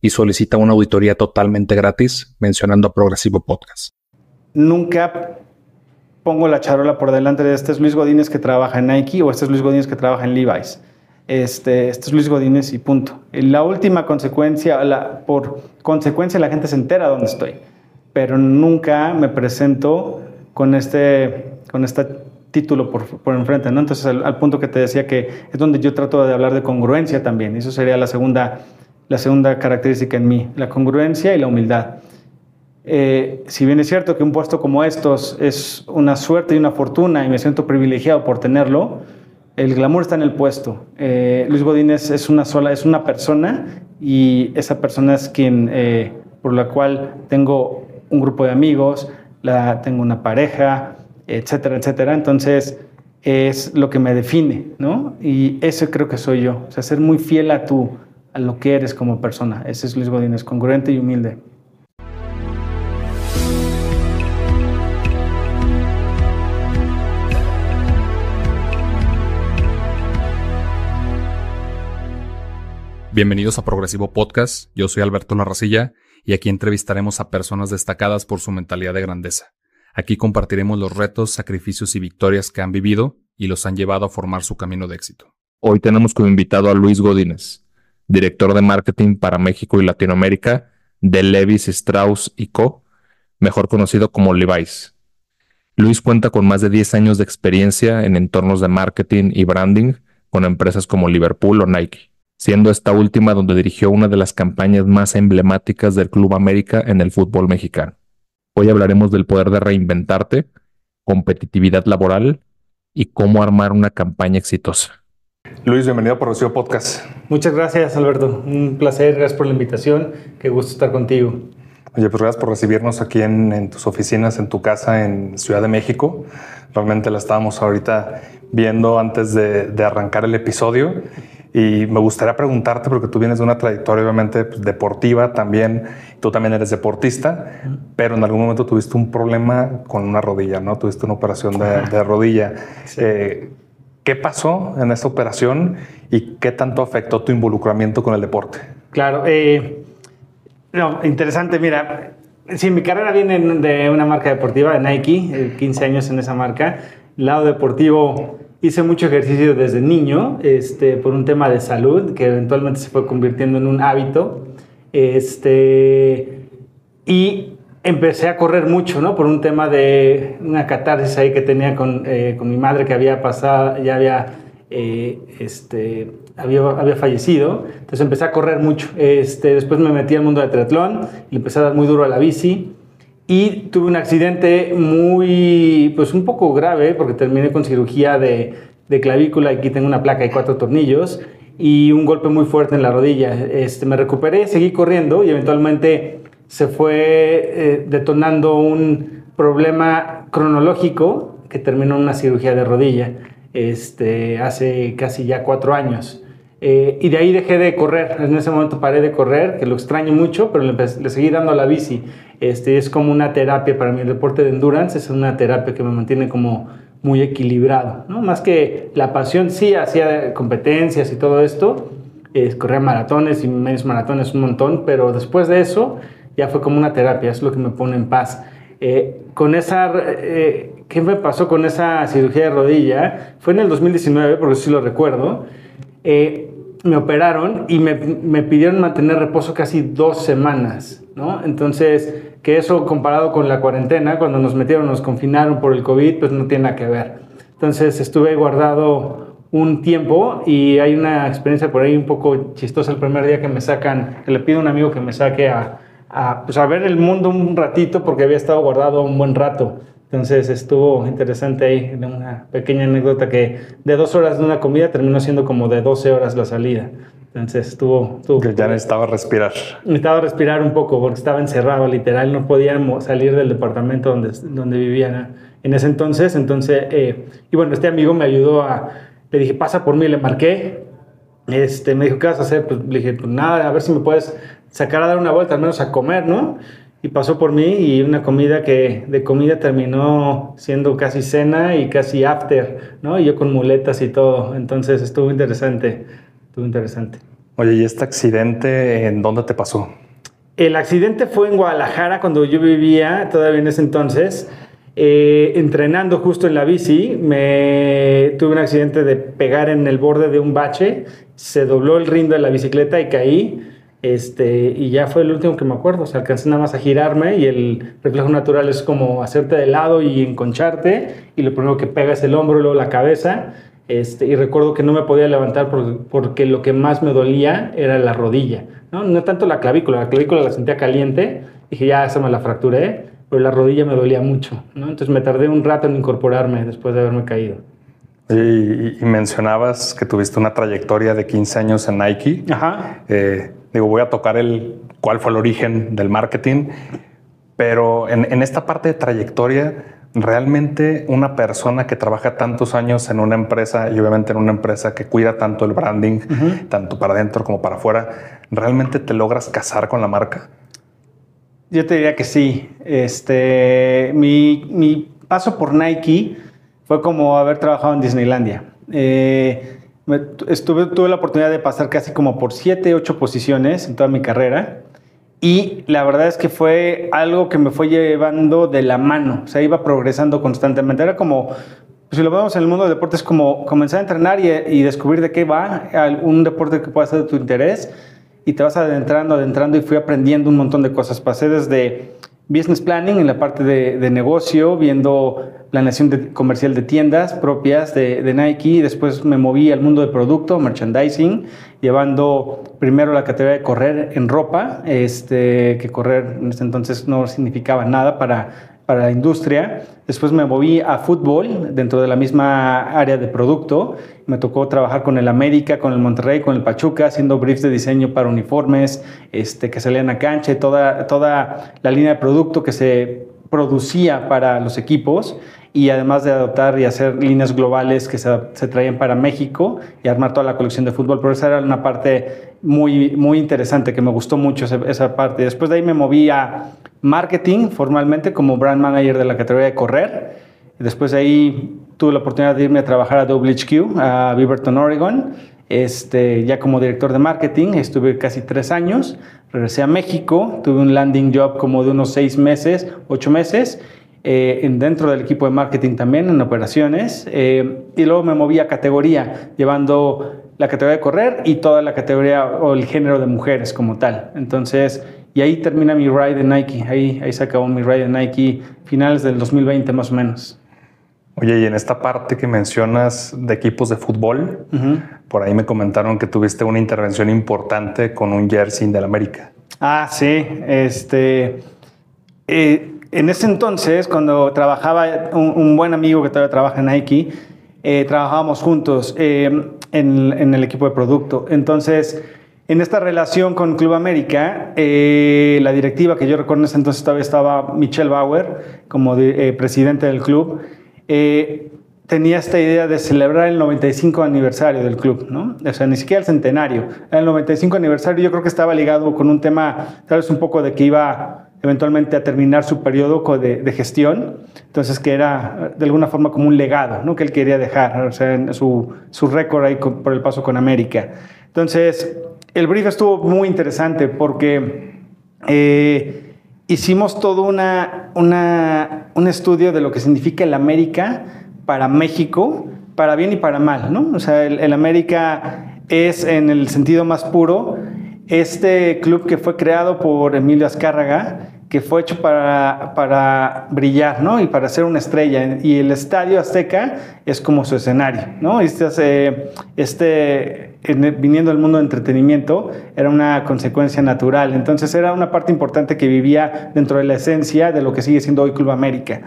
y solicita una auditoría totalmente gratis mencionando a Progresivo Podcast. Nunca pongo la charola por delante de este es Luis Godínez que trabaja en Nike o este es Luis Godínez que trabaja en Levi's. Este, este es Luis Godínez y punto. la última consecuencia, por consecuencia la gente se entera dónde estoy, pero nunca me presento con este, con este título por, por enfrente, ¿no? Entonces, al, al, punto que te decía que es donde yo trato de hablar de congruencia también. Eso sería la segunda la segunda característica en mí, la congruencia y la humildad. Eh, si bien es cierto que un puesto como estos es una suerte y una fortuna y me siento privilegiado por tenerlo, el glamour está en el puesto. Eh, Luis Godínez es una sola, es una persona y esa persona es quien, eh, por la cual tengo un grupo de amigos, la, tengo una pareja, etcétera, etcétera. Entonces, es lo que me define, ¿no? Y eso creo que soy yo. O sea, ser muy fiel a tu, a lo que eres como persona. Ese es Luis Godínez, congruente y humilde. Bienvenidos a Progresivo Podcast, yo soy Alberto Larracilla y aquí entrevistaremos a personas destacadas por su mentalidad de grandeza. Aquí compartiremos los retos, sacrificios y victorias que han vivido y los han llevado a formar su camino de éxito. Hoy tenemos como invitado a Luis Godínez, director de marketing para México y Latinoamérica de Levis Strauss Co., mejor conocido como Levi's. Luis cuenta con más de 10 años de experiencia en entornos de marketing y branding con empresas como Liverpool o Nike, siendo esta última donde dirigió una de las campañas más emblemáticas del Club América en el fútbol mexicano. Hoy hablaremos del poder de reinventarte, competitividad laboral y cómo armar una campaña exitosa. Luis, bienvenido a Progresivo Podcast. Muchas gracias, Alberto. Un placer, gracias por la invitación. Qué gusto estar contigo. Oye, pues gracias por recibirnos aquí en, tus oficinas, en tu casa en Ciudad de México. Realmente la estábamos ahorita viendo antes de, arrancar el episodio. Y me gustaría preguntarte, porque tú vienes de una trayectoria obviamente pues, deportiva también, tú también eres deportista, pero en algún momento tuviste un problema con una rodilla, ¿no? Tuviste una operación de, rodilla. Eh, ¿Qué pasó en esta operación y qué tanto afectó tu involucramiento con el deporte? Claro, eh, no, interesante, mira, sí, mi carrera viene de una marca deportiva, de Nike, 15 eh, años en esa marca. Lado deportivo hice mucho ejercicio desde niño, este, por un tema de salud, que eventualmente se fue convirtiendo en un hábito. Este, y empecé a correr mucho, ¿no? Por un tema de una catarsis ahí que tenía con, eh, con mi madre que había pasado, ya había, eh, este, había, había, fallecido. Entonces empecé a correr mucho. Este, después me metí al mundo de triatlón y empecé a dar muy duro a la bici. Y tuve un accidente muy, pues un poco grave, porque terminé con cirugía de, de clavícula. Aquí tengo una placa y cuatro tornillos y un golpe muy fuerte en la rodilla. Este, me recuperé, seguí corriendo y eventualmente se fue eh, detonando un problema cronológico que terminó en una cirugía de rodilla este, hace casi ya cuatro años. Eh, y de ahí dejé de correr. En ese momento paré de correr, que lo extraño mucho, pero le, seguí dando la bici. Este, es como una terapia para mí. El deporte de endurance es una terapia que me mantiene como muy equilibrado. ¿no? Más que la pasión, sí, hacía competencias y todo esto. corría maratones y medios maratones un montón, pero después de eso ya fue como una terapia, es lo que me pone en paz. Eh, con esa, eh, ¿qué me pasó con esa cirugía de rodilla? Fue en el 2019, porque sí lo recuerdo. Eh, me operaron y me, me, pidieron mantener reposo casi dos semanas, ¿no? Entonces, que eso comparado con la cuarentena, cuando nos metieron, nos confinaron por el COVID, pues no tiene nada que ver. Entonces, estuve guardado un tiempo y hay una experiencia por ahí un poco chistosa el primer día que me sacan, que le pido a un amigo que me saque a, a, pues a ver el mundo un ratito porque había estado guardado un buen rato Entonces estuvo interesante ahí, una pequeña anécdota que de dos horas de una comida terminó siendo como de 12 horas la salida. Entonces estuvo... estuvo que ya necesitaba respirar. Necesitaba respirar un poco porque estaba encerrado, literal, no podíamos salir del departamento donde, donde vivían en ese entonces. Entonces, eh, y bueno, este amigo me ayudó a... Le dije, pasa por mí, le marqué. Este, me dijo, ¿qué vas a hacer? Pues le dije, pues nada, a ver si me puedes sacar a dar una vuelta, al menos a comer, ¿no? y pasó por mí y una comida que de comida terminó siendo casi cena y casi after, ¿no? Y yo con muletas y todo. Entonces estuvo interesante, estuvo interesante. Oye, ¿y este accidente en dónde te pasó? El accidente fue en Guadalajara cuando yo vivía, todavía en ese entonces, eh, entrenando justo en la bici. Me tuve un accidente de pegar en el borde de un bache, se dobló el rindo de la bicicleta y caí este, y ya fue el último que me acuerdo. O sea, alcancé nada más a girarme y el reflejo natural es como hacerte de lado y enconcharte. Y lo primero que pega es el hombro y luego la cabeza. Este, y recuerdo que no me podía levantar porque, lo que más me dolía era la rodilla. ¿no? no tanto la clavícula, la clavícula la sentía caliente. Dije, ya, esa me la fracturé, pero la rodilla me dolía mucho. ¿no? Entonces me tardé un rato en incorporarme después de haberme caído. Y, mencionabas que tuviste una trayectoria de 15 años en Nike. Ajá. Eh, digo, voy a tocar el cuál fue el origen del marketing, pero en, esta parte de trayectoria, realmente una persona que trabaja tantos años en una empresa y obviamente en una empresa que cuida tanto el branding, tanto para adentro como para afuera, ¿realmente te logras casar con la marca? Yo te diría que sí. Este, mi, mi paso por Nike fue como haber trabajado en Disneylandia. Eh, estuve, tuve la oportunidad de pasar casi como por siete, ocho posiciones en toda mi carrera. Y la verdad es que fue algo que me fue llevando de la mano. O sea, iba progresando constantemente. Era como, si lo vemos en el mundo del deporte, es como comenzar a entrenar y, y descubrir de qué va un deporte que pueda ser de tu interés. Y te vas adentrando, adentrando y fui aprendiendo un montón de cosas. Pasé desde business planning en la parte de, negocio, viendo planeación de, comercial de tiendas propias de, de, Nike. Después me moví al mundo de producto, merchandising, llevando primero la categoría de correr en ropa, este, que correr en ese entonces no significaba nada para para la industria. Después me moví a fútbol dentro de la misma área de producto. Me tocó trabajar con el América, con el Monterrey, con el Pachuca, haciendo briefs de diseño para uniformes este, que salían a cancha y toda, toda la línea de producto que se producía para los equipos y además de adoptar y hacer líneas globales que se, se, traían para México y armar toda la colección de fútbol. Pero esa era una parte muy, muy interesante que me gustó mucho esa, parte. Después de ahí me moví a marketing formalmente como brand manager de la categoría de correr. Después de ahí tuve la oportunidad de irme a trabajar a WHQ, a Beaverton, Oregon, este, ya como director de marketing. Estuve casi tres años. Regresé a México, tuve un landing job como de unos seis meses, ocho meses. Eh, dentro del equipo de marketing también, en operaciones, eh, y luego me moví a categoría, llevando la categoría de correr y toda la categoría o el género de mujeres como tal. Entonces, y ahí termina mi ride de Nike. Ahí, ahí se acabó mi ride de Nike finales del 2020 más o menos. Oye, y en esta parte que mencionas de equipos de fútbol, por ahí me comentaron que tuviste una intervención importante con un jersey del América. Ah, sí. Este, eh, en ese entonces, cuando trabajaba un, buen amigo que todavía trabaja en Nike, eh, trabajábamos juntos eh, en, en, el equipo de producto. Entonces, en esta relación con Club América, eh, la directiva que yo recuerdo en ese entonces todavía estaba Michelle Bauer como presidente del club, eh, tenía esta idea de celebrar el 95 aniversario del club, ¿no? O sea, ni siquiera el centenario. El 95 aniversario yo creo que estaba ligado con un tema, tal vez un poco de que iba eventualmente a terminar su periodo de, gestión, entonces que era de alguna forma como un legado, ¿no? Que él quería dejar, o sea, su, su récord ahí por el paso con América. Entonces, el brief estuvo muy interesante porque eh, hicimos todo una, un estudio de lo que significa el América para México, para bien y para mal, ¿no? O sea, el, América es en el sentido más puro este club que fue creado por Emilio Azcárraga, que fue hecho para, para, brillar, ¿no? Y para ser una estrella. Y el Estadio Azteca es como su escenario, ¿no? Este, este viniendo del mundo de entretenimiento, era una consecuencia natural. Entonces era una parte importante que vivía dentro de la esencia de lo que sigue siendo hoy Club América.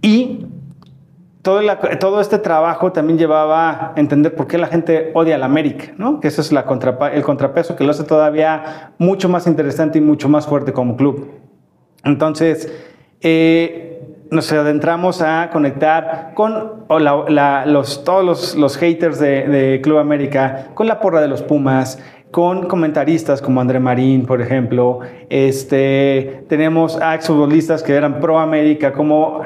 Y todo, todo, este trabajo también llevaba a entender por qué la gente odia a la América, ¿no? que eso es la el contrapeso que lo hace todavía mucho más interesante y mucho más fuerte como club. Entonces, eh, nos adentramos a conectar con los, todos los, haters de, de, Club América, con la porra de los Pumas, con comentaristas como André Marín, por ejemplo. Este, tenemos a exfutbolistas que eran pro América, como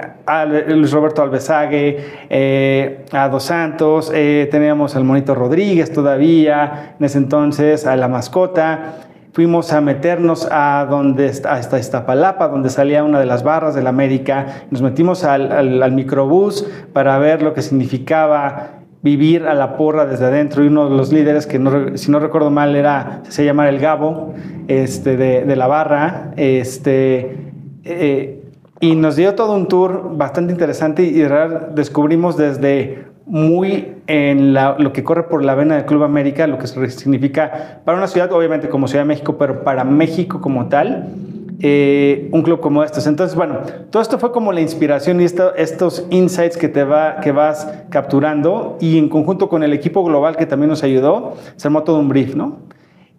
Luis Roberto Alvesague, eh, a Dos Santos, eh, teníamos al Monito Rodríguez todavía, en ese entonces, a la mascota. Fuimos a meternos a donde hasta Iztapalapa, donde salía una de las barras de la América. Nos metimos al, al, microbús para ver lo que significaba vivir a la porra desde adentro y uno de los líderes que si no recuerdo mal era se llama el Gabo este de, la barra este eh, y nos dio todo un tour bastante interesante y descubrimos desde muy en lo que corre por la vena del Club América, lo que significa para una ciudad, obviamente como Ciudad de México, pero para México como tal, eh, un club como estos. Entonces, bueno, todo esto fue como la inspiración y estos insights que, te va, que vas capturando y en conjunto con el equipo global que también nos ayudó, se armó todo un brief, ¿no?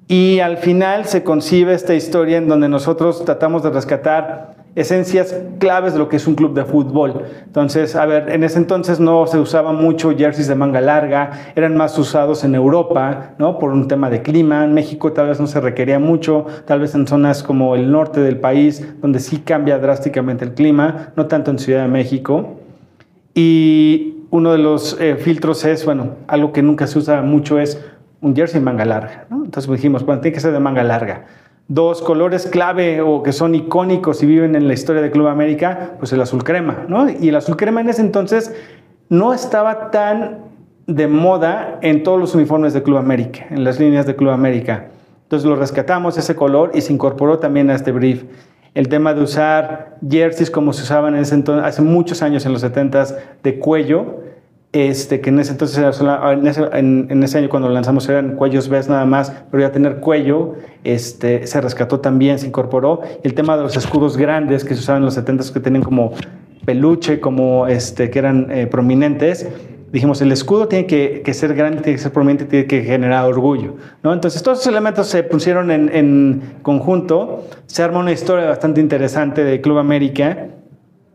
Y al final se concibe esta historia en donde nosotros tratamos de rescatar esencias claves de lo que es un club de fútbol. Entonces, a ver, en ese entonces no se usaba mucho jerseys de manga larga, eran más usados en Europa, ¿no? Por un tema de clima. En México tal vez no se requería mucho, tal vez en zonas como el norte del país, donde sí cambia drásticamente el clima, no tanto en Ciudad de México. Y uno de los eh, filtros es, bueno, algo que nunca se usa mucho es un jersey manga larga, ¿no? Entonces dijimos, bueno, tiene que ser de manga larga dos colores clave o que son icónicos y viven en la historia de Club América, pues el azul crema, ¿no? Y el azul crema en ese entonces no estaba tan de moda en todos los uniformes de Club América, en las líneas de Club América. Entonces lo rescatamos ese color y se incorporó también a este brief. El tema de usar jerseys como se usaban en ese entonces, hace muchos años en los 70s de cuello, este, que en ese entonces, en ese, año cuando lanzamos eran cuellos ves nada más, pero ya tener cuello, este, se rescató también, se incorporó. El tema de los escudos grandes que se usaban en los 70 que tenían como peluche, como este, que eran eh, prominentes, dijimos, el escudo tiene que, ser grande, tiene que ser prominente, tiene que generar orgullo. Entonces, todos esos elementos se pusieron en, conjunto, se arma una historia bastante interesante de Club América,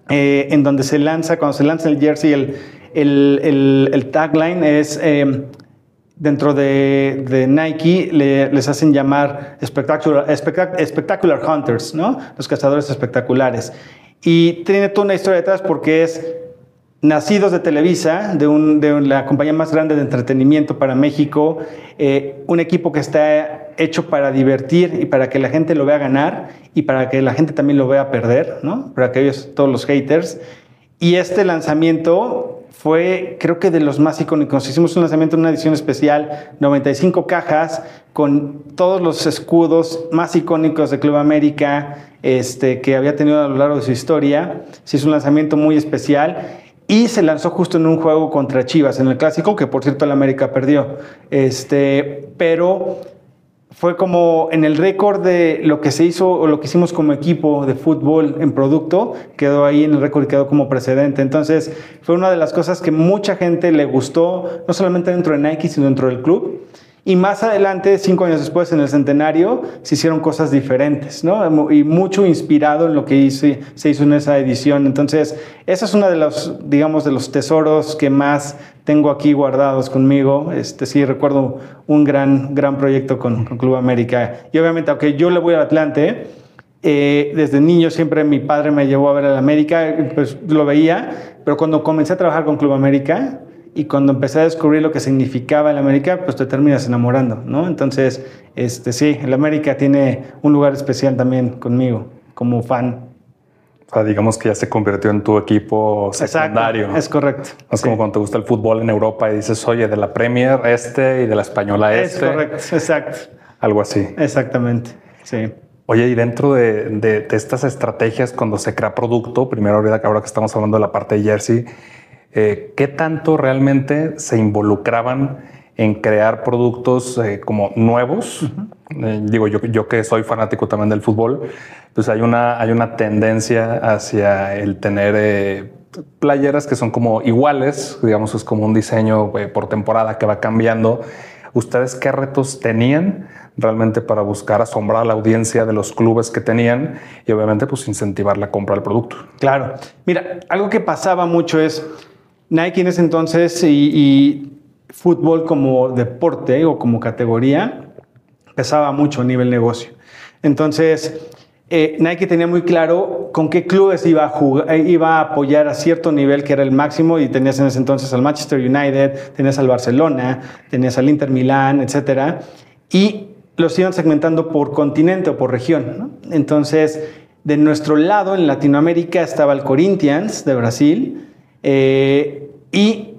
eh, en donde se lanza, cuando se lanza el jersey, el, el, tagline es, em, dentro de, Nike, les hacen llamar spectacular, spectacular Hunters, ¿no? Los cazadores espectaculares. Y tiene toda una historia detrás porque es nacidos de Televisa, de, un, de la compañía más grande de entretenimiento para México, eh, un equipo que está hecho para divertir y para que la gente lo vea ganar y para que la gente también lo vea perder, ¿no? Para aquellos, todos los haters. Y este lanzamiento fue creo que de los más icónicos. Hicimos un lanzamiento en una edición especial, 95 cajas con todos los escudos más icónicos de Club América este, que había tenido a lo largo de su historia. Se hizo un lanzamiento muy especial y se lanzó justo en un juego contra Chivas, en el clásico, que por cierto el América perdió. Este, pero fue como en el récord de lo que se hizo o lo que hicimos como equipo de fútbol en producto, quedó ahí en el récord y quedó como precedente. Entonces, fue una de las cosas que mucha gente le gustó, no solamente dentro de Nike, sino dentro del club. Y más adelante, cinco años después, en el centenario, se hicieron cosas diferentes, ¿no? Y mucho inspirado en lo que se hizo en esa edición. Entonces, esa es una de los, digamos, de los tesoros que más tengo aquí guardados conmigo. Este, sí, recuerdo un gran, gran proyecto con, Club América. Y obviamente, aunque yo le voy al Atlante, eh, desde niño siempre mi padre me llevó a ver al América, pues lo veía, pero cuando comencé a trabajar con Club América, y cuando empecé a descubrir lo que significaba el América, pues te terminas enamorando, ¿no? Entonces, este, sí, el América tiene un lugar especial también conmigo, como fan. O sea, digamos que ya se convirtió en tu equipo secundario. es correcto. Es como cuando te gusta el fútbol en Europa y dices, oye, de la Premier este y de la Española este. Es correcto, exacto. Algo así. Exactamente, sí. Oye, y dentro de, de, estas estrategias, cuando se crea producto, primero ahora que estamos hablando de la parte de jersey, eh, ¿qué tanto realmente se involucraban en crear productos eh, como nuevos? Eh, digo, yo, yo que soy fanático también del fútbol, pues hay una, hay una tendencia hacia el tener playeras que son como iguales, digamos, es como un diseño por temporada que va cambiando. ¿Ustedes qué retos tenían realmente para buscar asombrar a la audiencia de los clubes que tenían y obviamente pues incentivar la compra del producto? Claro. Mira, algo que pasaba mucho es Nike en ese entonces y, fútbol como deporte o como categoría pesaba mucho a nivel negocio. Entonces, eh, Nike tenía muy claro con qué clubes iba a, eh, iba a apoyar a cierto nivel que era el máximo y tenías en ese entonces al Manchester United, tenías al Barcelona, tenías al Inter Milán, etc. Y los iban segmentando por continente o por región. Entonces, de nuestro lado, en Latinoamérica, estaba el Corinthians de Brasil eh, y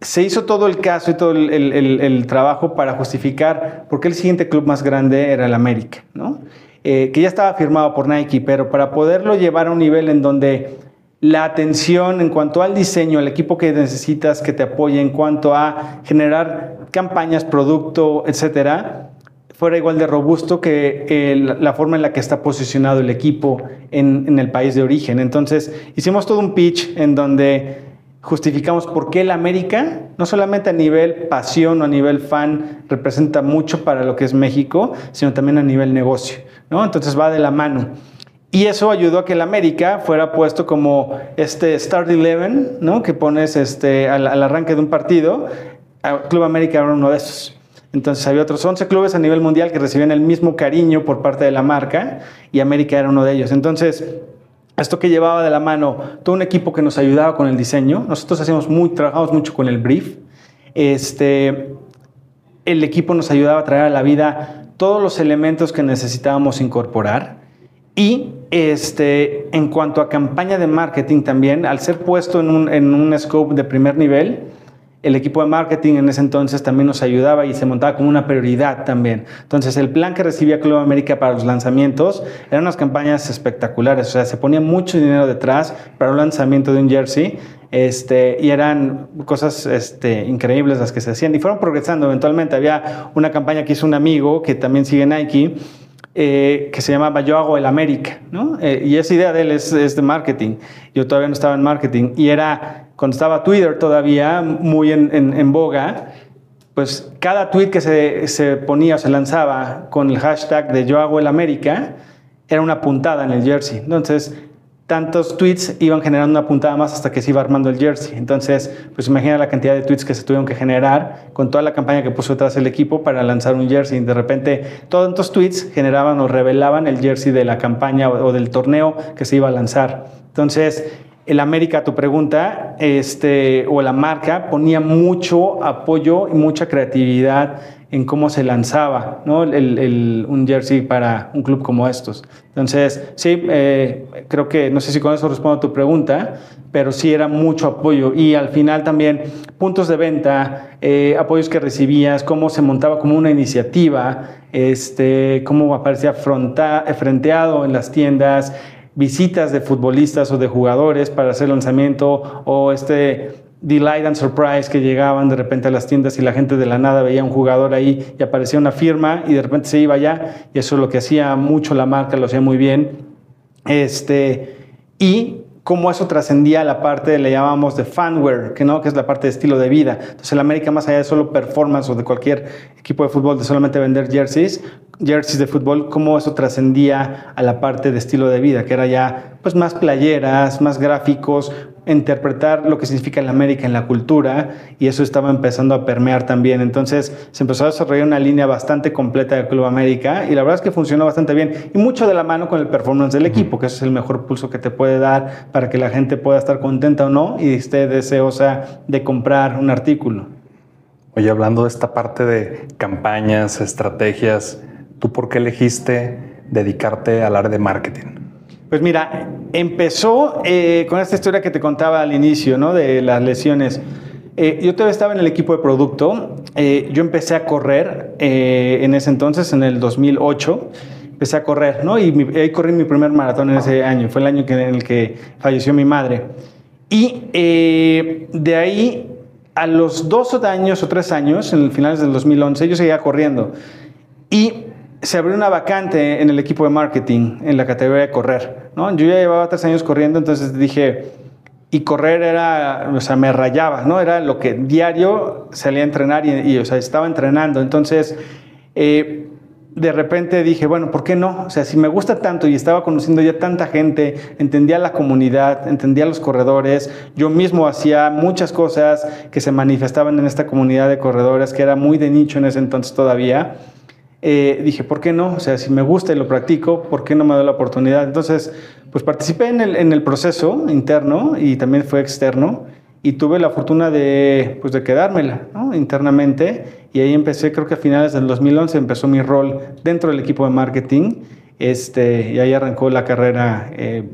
se hizo todo el caso y todo el, trabajo para justificar por qué el siguiente club más grande era el América, ¿no? Eh, que ya estaba firmado por Nike, pero para poderlo llevar a un nivel en donde la atención en cuanto al diseño, el equipo que necesitas que te apoye en cuanto a generar campañas, producto, etcétera, fuera igual de robusto que eh, la forma en la que está posicionado el equipo en, en, el país de origen. Entonces, hicimos todo un pitch en donde justificamos por qué el América, no solamente a nivel pasión o a nivel fan, representa mucho para lo que es México, sino también a nivel negocio. Entonces va de la mano. Y eso ayudó a que el América fuera puesto como este Start Eleven, ¿no? Que pones este, al, arranque de un partido. Club América era uno de esos. Entonces había otros 11 clubes a nivel mundial que recibían el mismo cariño por parte de la marca y América era uno de ellos. Entonces, esto que llevaba de la mano todo un equipo que nos ayudaba con el diseño. Nosotros hacíamos muy, trabajamos mucho con el brief. Este, el equipo nos ayudaba a traer a la vida todos los elementos que necesitábamos incorporar. Y este, en cuanto a campaña de marketing también, al ser puesto en un, en un scope de primer nivel, el equipo de marketing en ese entonces también nos ayudaba y se montaba como una prioridad también. Entonces, el plan que recibía Club América para los lanzamientos eran unas campañas espectaculares, o sea, se ponía mucho dinero detrás para un lanzamiento de un jersey este, y eran cosas este, increíbles las que se hacían y fueron progresando eventualmente. Había una campaña que hizo un amigo que también sigue Nike. Eh, que se llamaba Yo hago el América, ¿no? Eh, y esa idea de él es, es, de marketing. Yo todavía no estaba en marketing y era, cuando estaba Twitter todavía muy en, en, en boga, pues cada tweet que se, se, ponía o se lanzaba con el hashtag de Yo hago el América era una puntada en el jersey. Entonces, tantos tweets iban generando una puntada más hasta que se iba armando el jersey. Entonces, pues imagina la cantidad de tweets que se tuvieron que generar con toda la campaña que puso detrás el equipo para lanzar un jersey. De repente, todos estos tweets generaban o revelaban el jersey de la campaña o, del torneo que se iba a lanzar. Entonces, el América, tu pregunta, este, o la marca, ponía mucho apoyo y mucha creatividad en cómo se lanzaba ¿no? el, un jersey para un club como estos. Entonces, sí, eh, creo que, no sé si con eso respondo a tu pregunta, pero sí era mucho apoyo. Y al final también puntos de venta, eh, apoyos que recibías, cómo se montaba como una iniciativa, este, cómo aparecía frenteado en las tiendas, visitas de futbolistas o de jugadores para hacer lanzamiento o este delight and surprise que llegaban de repente a las tiendas y la gente de la nada veía un jugador ahí y aparecía una firma y de repente se iba allá y eso es lo que hacía mucho la marca, lo hacía muy bien. Este, y cómo eso trascendía la parte, le llamamos de fanware, que, ¿no? que es la parte de estilo de vida. Entonces, el América, más allá de solo performance o de cualquier equipo de fútbol, de solamente vender jerseys, jerseys de fútbol, cómo eso trascendía a la parte de estilo de vida, que era ya pues, más playeras, más gráficos, interpretar lo que significa el América en la cultura y eso estaba empezando a permear también. Entonces se empezó a desarrollar una línea bastante completa del Club América y la verdad es que funcionó bastante bien y mucho de la mano con el performance del equipo, que eso es el mejor pulso que te puede dar para que la gente pueda estar contenta o no y esté deseosa de comprar un artículo. Oye, hablando de esta parte de campañas, estrategias, ¿tú por qué elegiste dedicarte al área de marketing? Pues mira, empezó eh, con esta historia que te contaba al inicio, ¿no? De las lesiones. Eh, yo todavía estaba en el equipo de producto. Eh, yo empecé a correr en ese entonces, en el 2008. Empecé a correr, ¿no? Y ahí corrí mi primer maratón en ese año. Fue el año en el que falleció mi madre. Y de ahí, a los dos años o tres años, en el finales del 2011, yo seguía corriendo. Y se abrió una vacante en el equipo de marketing, en la categoría de correr. ¿no? Yo ya llevaba tres años corriendo, entonces dije, y correr era, o sea, me rayaba, ¿no? Era lo que diario salía a entrenar y, o sea, estaba entrenando. Entonces, eh, de repente dije, bueno, ¿por qué no? O sea, si me gusta tanto y estaba conociendo ya tanta gente, entendía la comunidad, entendía los corredores, yo mismo hacía muchas cosas que se manifestaban en esta comunidad de corredores, que era muy de nicho en ese entonces todavía. Eh, dije, ¿por qué no? O sea, si me gusta y lo practico, ¿por qué no me doy la oportunidad? Entonces, pues participé en el, en el proceso interno y también fue externo y tuve la fortuna de, pues, de quedármela ¿no? internamente y ahí empecé, creo que a finales del 2011 empezó mi rol dentro del equipo de marketing este, y ahí arrancó la carrera eh,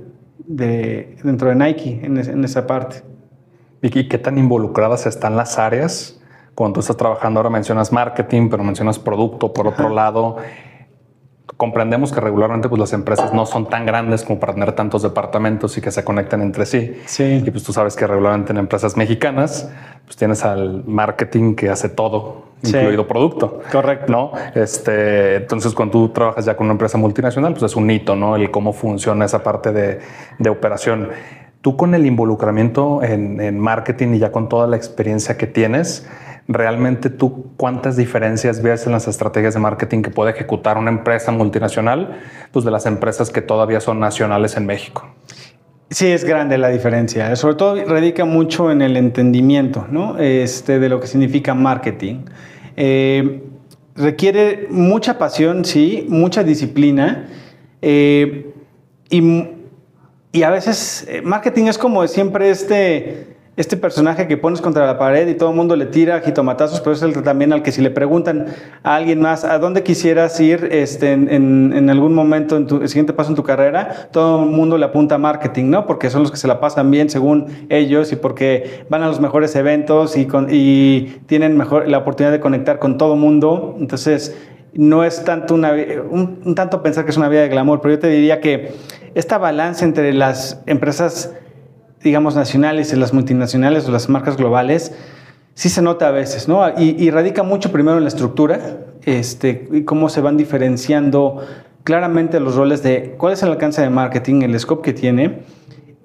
de, dentro de Nike en, en esa parte. ¿Y qué tan involucradas están las áreas? Cuando tú estás trabajando ahora mencionas marketing, pero mencionas producto por otro lado comprendemos que regularmente pues, las empresas no son tan grandes como para tener tantos departamentos y que se conecten entre sí. Sí. Y pues tú sabes que regularmente en empresas mexicanas pues tienes al marketing que hace todo, incluido producto. Correcto. ¿no? Este, entonces cuando tú trabajas ya con una empresa multinacional, pues es un hito, ¿no? El cómo funciona esa parte de, de operación. Tú con el involucramiento en, en marketing y ya con toda la experiencia que tienes, realmente tú cuántas diferencias ves en las estrategias de marketing que puede ejecutar una empresa multinacional pues de las empresas que todavía son nacionales en México. Sí, es grande la diferencia. Sobre todo radica mucho en el entendimiento ¿no? este, de lo que significa marketing. Eh, requiere mucha pasión, sí, mucha disciplina. Eh, y, y, a veces eh, marketing es como siempre este este personaje que pones contra la pared y todo el mundo le tira jitomatazos, pero es el también al que si le preguntan a alguien más a dónde quisieras ir este, en, algún momento en tu el siguiente paso en tu carrera, todo el mundo le apunta a marketing, ¿no? Porque son los que se la pasan bien según ellos y porque van a los mejores eventos y, y tienen mejor la oportunidad de conectar con todo el mundo. Entonces, no es tanto una, un, un tanto pensar que es una vida de glamour, pero yo te diría que esta balance entre las empresas digamos, nacionales y las multinacionales o las marcas globales, sí se nota a veces, ¿no? Y, radica mucho primero en la estructura, este, y cómo se van diferenciando claramente los roles de cuál es el alcance de marketing, el scope que tiene,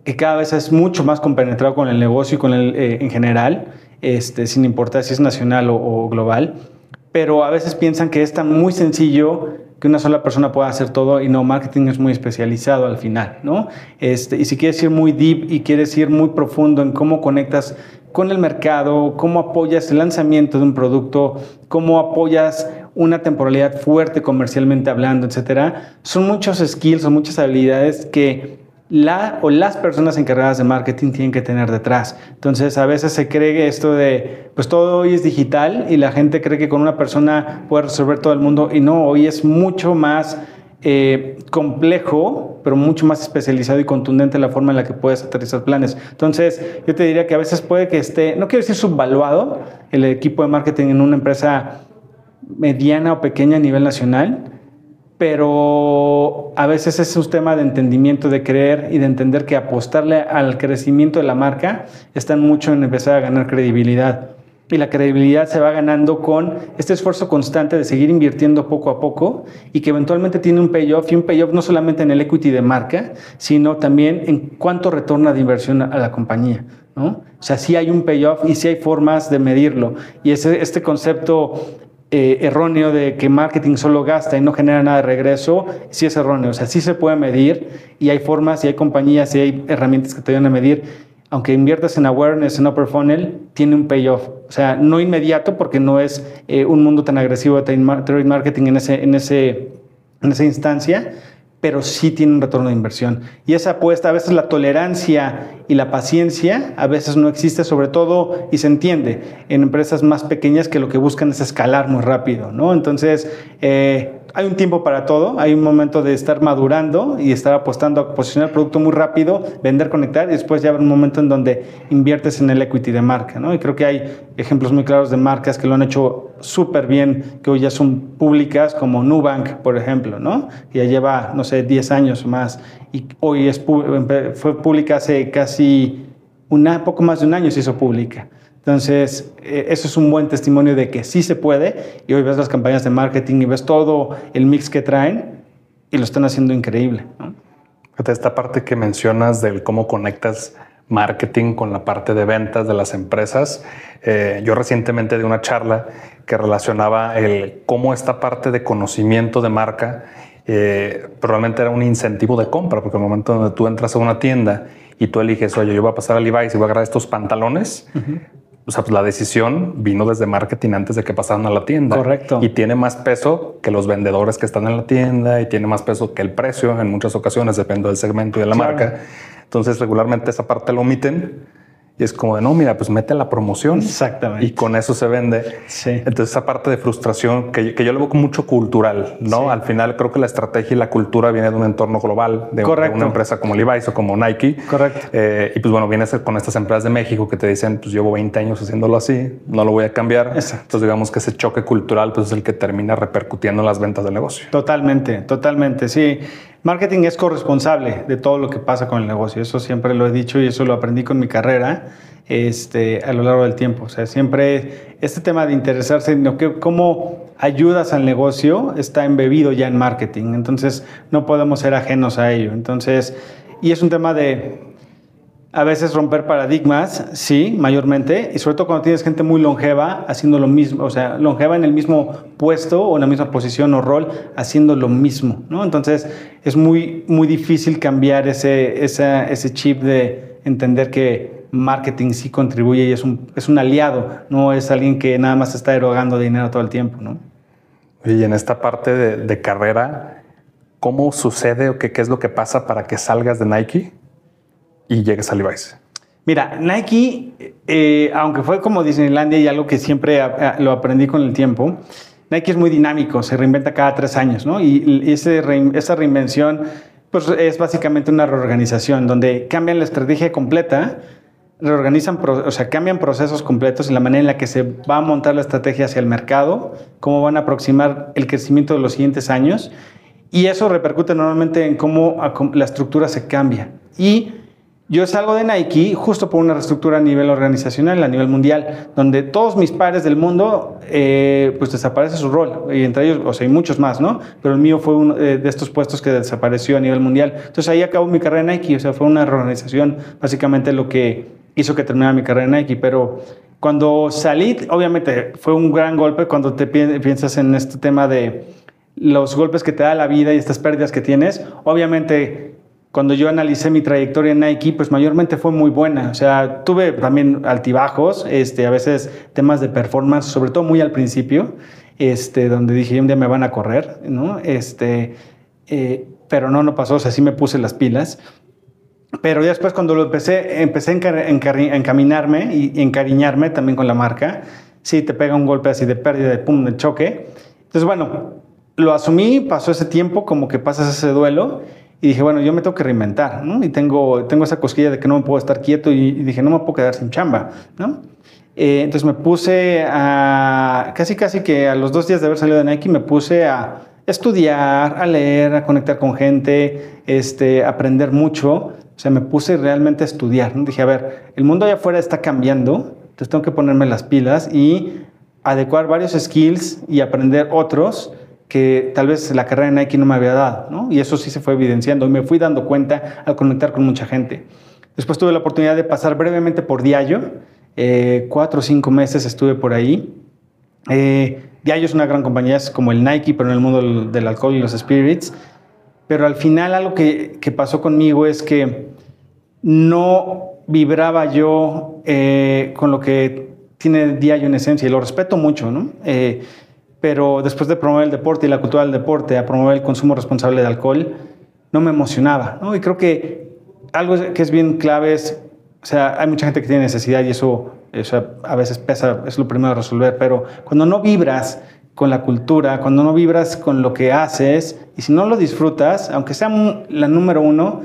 que cada vez es mucho más compenetrado con el negocio y con el eh, en general, este, sin importar si es nacional o, o global, pero a veces piensan que es tan muy sencillo que una sola persona pueda hacer todo y no, marketing es muy especializado al final, ¿no? Este, y si quieres ir muy deep y quieres ir muy profundo en cómo conectas con el mercado, cómo apoyas el lanzamiento de un producto, cómo apoyas una temporalidad fuerte comercialmente hablando, etcétera, son muchos skills o muchas habilidades que la o las personas encargadas de marketing tienen que tener detrás. Entonces, a veces se cree esto de, pues todo hoy es digital y la gente cree que con una persona puede resolver todo el mundo y no, hoy es mucho más eh, complejo, pero mucho más especializado y contundente la forma en la que puedes aterrizar planes. Entonces, yo te diría que a veces puede que esté, no quiero decir subvaluado, el equipo de marketing en una empresa mediana o pequeña a nivel nacional, pero a veces es un tema de entendimiento, de creer y de entender que apostarle al crecimiento de la marca está mucho en empezar a ganar credibilidad. Y la credibilidad se va ganando con este esfuerzo constante de seguir invirtiendo poco a poco y que eventualmente tiene un payoff y un payoff no solamente en el equity de marca, sino también en cuánto retorna de inversión a la compañía. ¿no? O sea, sí hay un payoff y sí hay formas de medirlo. Y ese, este concepto eh, erróneo de que marketing solo gasta y no genera nada de regreso, sí es erróneo. O sea, sí se puede medir y hay formas y hay compañías y hay herramientas que te ayudan a medir. Aunque inviertas en awareness, en upper funnel, tiene un payoff. O sea, no inmediato porque no es eh, un mundo tan agresivo de trade marketing en, ese, en, ese, en esa instancia, pero sí tiene un retorno de inversión. Y esa apuesta, a veces la tolerancia y la paciencia, a veces no existe, sobre todo, y se entiende, en empresas más pequeñas que lo que buscan es escalar muy rápido, ¿no? Entonces, eh, hay un tiempo para todo, hay un momento de estar madurando y estar apostando a posicionar el producto muy rápido, vender, conectar, y después ya habrá un momento en donde inviertes en el equity de marca, ¿no? Y creo que hay ejemplos muy claros de marcas que lo han hecho súper bien, que hoy ya son públicas, como Nubank, por ejemplo, ¿no? Que ya lleva, no sé, 10 años o más, y hoy es, fue pública hace casi una, poco más de un año se hizo pública. Entonces, eh, eso es un buen testimonio de que sí se puede y hoy ves las campañas de marketing y ves todo el mix que traen y lo están haciendo increíble. Esta parte que mencionas del cómo conectas marketing con la parte de ventas de las empresas. Eh, yo recientemente di una charla que relacionaba el cómo esta parte de conocimiento de marca eh, probablemente era un incentivo de compra, porque el momento donde tú entras a una tienda y tú eliges, oye, yo voy a pasar a Levi's y voy a agarrar estos pantalones, o sea, pues la decisión vino desde marketing antes de que pasaran a la tienda. Correcto. Y tiene más peso que los vendedores que están en la tienda y tiene más peso que el precio en muchas ocasiones, depende del segmento y de la marca. Entonces, regularmente esa parte lo omiten y es como de, no, mira, pues mete la promoción. Exactamente. Y con eso se vende. Sí. Entonces esa parte de frustración que, que yo lo veo como mucho cultural, ¿no? Al final creo que la estrategia y la cultura viene de un entorno global, de, una empresa como Levi's o como Nike. Correcto. Eh, y pues bueno, viene con estas empresas de México que te dicen, pues llevo 20 años haciéndolo así, no lo voy a cambiar. Exacto. Entonces digamos que ese choque cultural pues es el que termina repercutiendo en las ventas del negocio. Totalmente, totalmente, sí. Marketing es corresponsable de todo lo que pasa con el negocio. Eso siempre lo he dicho y eso lo aprendí con mi carrera este, a lo largo del tiempo. O sea, siempre este tema de interesarse en lo que, cómo ayudas al negocio está embebido ya en marketing. Entonces, no podemos ser ajenos a ello. Entonces, y es un tema de a veces romper paradigmas, sí, mayormente, y sobre todo cuando tienes gente muy longeva haciendo lo mismo, o sea, longeva en el mismo puesto o en la misma posición o rol haciendo lo mismo, ¿no? Entonces es muy, muy difícil cambiar ese, ese chip de entender que marketing sí contribuye y es un, es un aliado, no es alguien que nada más está erogando dinero todo el tiempo, ¿no? Y en esta parte de, carrera, ¿cómo sucede o qué es lo que pasa para que salgas de Nike? Y llegues a Levi's? Mira, Nike, eh, aunque fue como Disneylandia y algo que siempre lo aprendí con el tiempo, Nike es muy dinámico, se reinventa cada tres años, ¿no? Y, ese esa reinvención, pues es básicamente una reorganización donde cambian la estrategia completa, reorganizan, o sea, cambian procesos completos y la manera en la que se va a montar la estrategia hacia el mercado, cómo van a aproximar el crecimiento de los siguientes años y eso repercute normalmente en cómo la estructura se cambia. Y yo salgo de Nike justo por una reestructura a nivel organizacional, a nivel mundial, donde todos mis pares del mundo, eh, pues desaparece su rol, y entre ellos, o sea, hay muchos más, ¿no? Pero el mío fue uno eh, de estos puestos que desapareció a nivel mundial. Entonces ahí acabó mi carrera en Nike, o sea, fue una reorganización, básicamente lo que hizo que terminara mi carrera en Nike, pero cuando salí, obviamente fue un gran golpe cuando te piensas en este tema de los golpes que te da la vida y estas pérdidas que tienes, obviamente cuando yo analicé mi trayectoria en Nike, pues mayormente fue muy buena. O sea, tuve también altibajos, este, a veces temas de performance, sobre todo muy al principio, este, donde dije, un día me van a correr, ¿no? Este, eh, pero no, no pasó, o sea, sí me puse las pilas. Pero ya después cuando lo empecé, empecé a encaminarme y encariñarme también con la marca, sí te pega un golpe así de pérdida, de pum, de choque. Entonces, bueno, lo asumí, pasó ese tiempo, como que pasas ese duelo y dije, bueno, yo me tengo que reinventar, ¿no? Y tengo, tengo esa cosquilla de que no me puedo estar quieto y, dije, no me puedo quedar sin chamba, ¿no? Eh, entonces me puse a, casi casi que a los dos días de haber salido de Nike, me puse a estudiar, a leer, a conectar con gente, este, aprender mucho. O sea, me puse realmente a estudiar. ¿no? Dije, a ver, el mundo allá afuera está cambiando, entonces tengo que ponerme las pilas y adecuar varios skills y aprender otros que tal vez la carrera en Nike no me había dado, ¿no? Y eso sí se fue evidenciando y me fui dando cuenta al conectar con mucha gente. Después tuve la oportunidad de pasar brevemente por Diallo, eh, cuatro o cinco meses estuve por ahí. Eh, Diallo es una gran compañía, es como el Nike, pero en el mundo del, alcohol y los spirits. Pero al final algo que, que pasó conmigo es que no vibraba yo eh, con lo que tiene Diallo en esencia y lo respeto mucho, ¿no? Pero después de promover el deporte y la cultura del deporte, a promover el consumo responsable de alcohol, no me emocionaba, ¿no? Y creo que algo que es bien clave es, o sea, hay mucha gente que tiene necesidad y eso, a veces pesa, es lo primero a resolver, pero cuando no vibras con la cultura, cuando no vibras con lo que haces y si no lo disfrutas, aunque sea la número uno,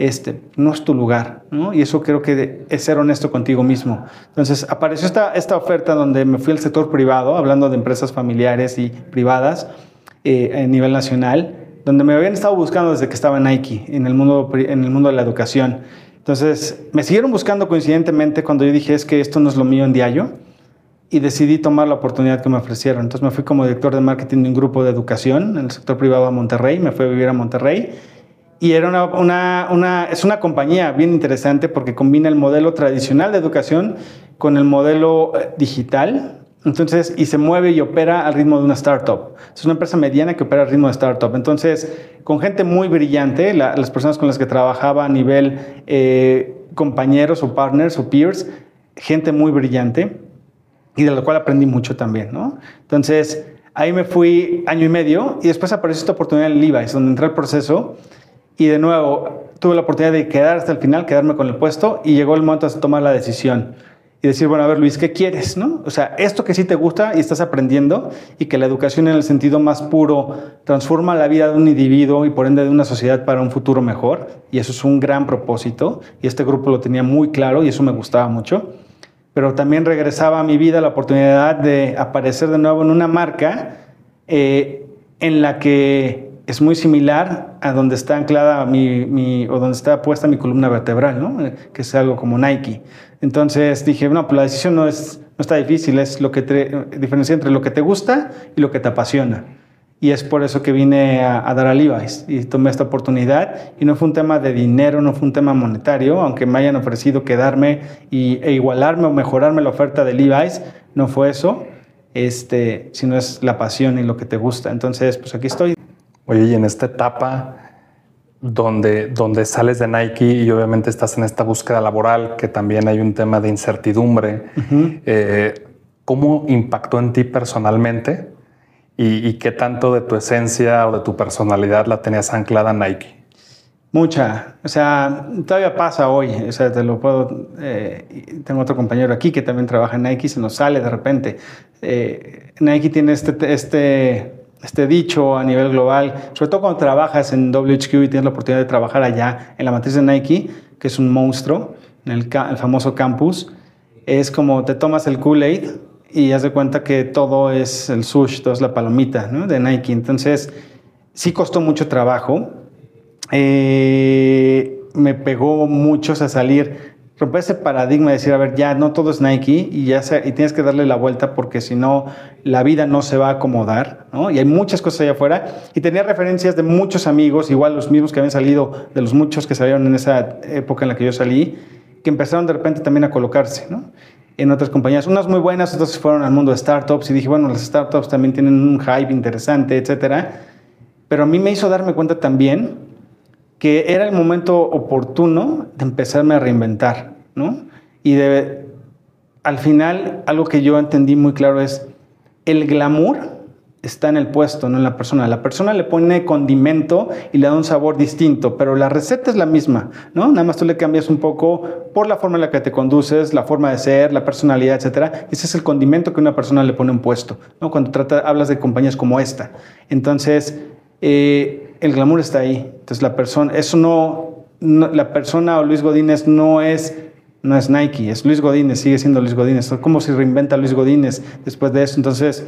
este, no es tu lugar, ¿no? Y eso creo que es ser honesto contigo mismo. Entonces, apareció esta, esta oferta donde me fui al sector privado, hablando de empresas familiares y privadas eh, a nivel nacional, donde me habían estado buscando desde que estaba en Nike, en el mundo, en el mundo de la educación. Entonces, me siguieron buscando coincidentemente cuando yo dije, es que esto no es lo mío en Diallo, y decidí tomar la oportunidad que me ofrecieron. Entonces, me fui como director de marketing de un grupo de educación en el sector privado a Monterrey, me fui a vivir a Monterrey, y era una, una, una, es una compañía bien interesante porque combina el modelo tradicional de educación con el modelo eh, digital. Entonces, y se mueve y opera al ritmo de una startup. Es una empresa mediana que opera al ritmo de startup. Entonces, con gente muy brillante, las personas con las que trabajaba a nivel eh, compañeros o partners o peers, gente muy brillante y de la cual aprendí mucho también, ¿no? Entonces, ahí me fui año y medio y después apareció esta oportunidad en Levi's, donde entré al proceso y de nuevo tuve la oportunidad de quedar hasta el final, quedarme con el puesto y llegó el momento de tomar la decisión y decir, bueno, a ver Luis, ¿qué quieres? ¿no? O sea, esto que sí te gusta y estás aprendiendo y que la educación en el sentido más puro transforma la vida de un individuo y por ende de una sociedad para un futuro mejor. Y eso es un gran propósito y este grupo lo tenía muy claro y eso me gustaba mucho. Pero también regresaba a mi vida la oportunidad de aparecer de nuevo en una marca eh, en la que es muy similar a donde está anclada mi, o donde está puesta mi columna vertebral, ¿no? que es algo como Nike. Entonces dije, no, pues la decisión no, es, no está difícil, es lo que diferencia entre lo que te gusta y lo que te apasiona. Y es por eso que vine a, dar a Levi's y tomé esta oportunidad. Y no fue un tema de dinero, no fue un tema monetario, aunque me hayan ofrecido quedarme y, e igualarme o mejorarme la oferta de Levi's, no fue eso, este, sino es la pasión y lo que te gusta. Entonces, pues aquí estoy. Oye, y en esta etapa donde, donde sales de Nike y obviamente estás en esta búsqueda laboral, que también hay un tema de incertidumbre, eh, ¿cómo impactó en ti personalmente y, qué tanto de tu esencia o de tu personalidad la tenías anclada en Nike? Mucha, o sea, todavía pasa hoy, o sea, te lo puedo, eh, tengo otro compañero aquí que también trabaja en Nike, se nos sale de repente. Eh, Nike tiene este, este este dicho a nivel global, sobre todo cuando trabajas en WHQ y tienes la oportunidad de trabajar allá en la matriz de Nike, que es un monstruo, en el, famoso campus, es como te tomas el Kool-Aid y haz de cuenta que todo es el sush, todo es la palomita de Nike. Entonces, sí costó mucho trabajo. Eh, me pegó mucho a salir romper ese paradigma de decir, a ver, ya no todo es Nike y, ya y tienes que darle la vuelta porque si no, la vida no se va a acomodar, ¿no? Y hay muchas cosas allá afuera. Y tenía referencias de muchos amigos, igual los mismos que habían salido, de los muchos que salieron en esa época en la que yo salí, que empezaron de repente también a colocarse, ¿no? En otras compañías. Unas muy buenas, otras fueron al mundo de startups y dije, bueno, las startups también tienen un hype interesante, etcétera. Pero a mí me hizo darme cuenta también que era el momento oportuno de empezarme a reinventar, ¿no? Y de, al final, algo que yo entendí muy claro es, el glamour está en el puesto, no en la persona. La persona le pone condimento y le da un sabor distinto, pero la receta es la misma, ¿no? Nada más tú le cambias un poco por la forma en la que te conduces, la forma de ser, la personalidad, etcétera. Ese es el condimento que una persona le pone a un puesto, ¿no? Cuando trata, hablas de compañías como esta. Entonces, eh, el glamour está ahí. Entonces la persona, eso no, la persona o Luis Godínez no es, no es Nike, es Luis Godínez, sigue siendo Luis Godínez. Es como si reinventa Luis Godínez después de eso. Entonces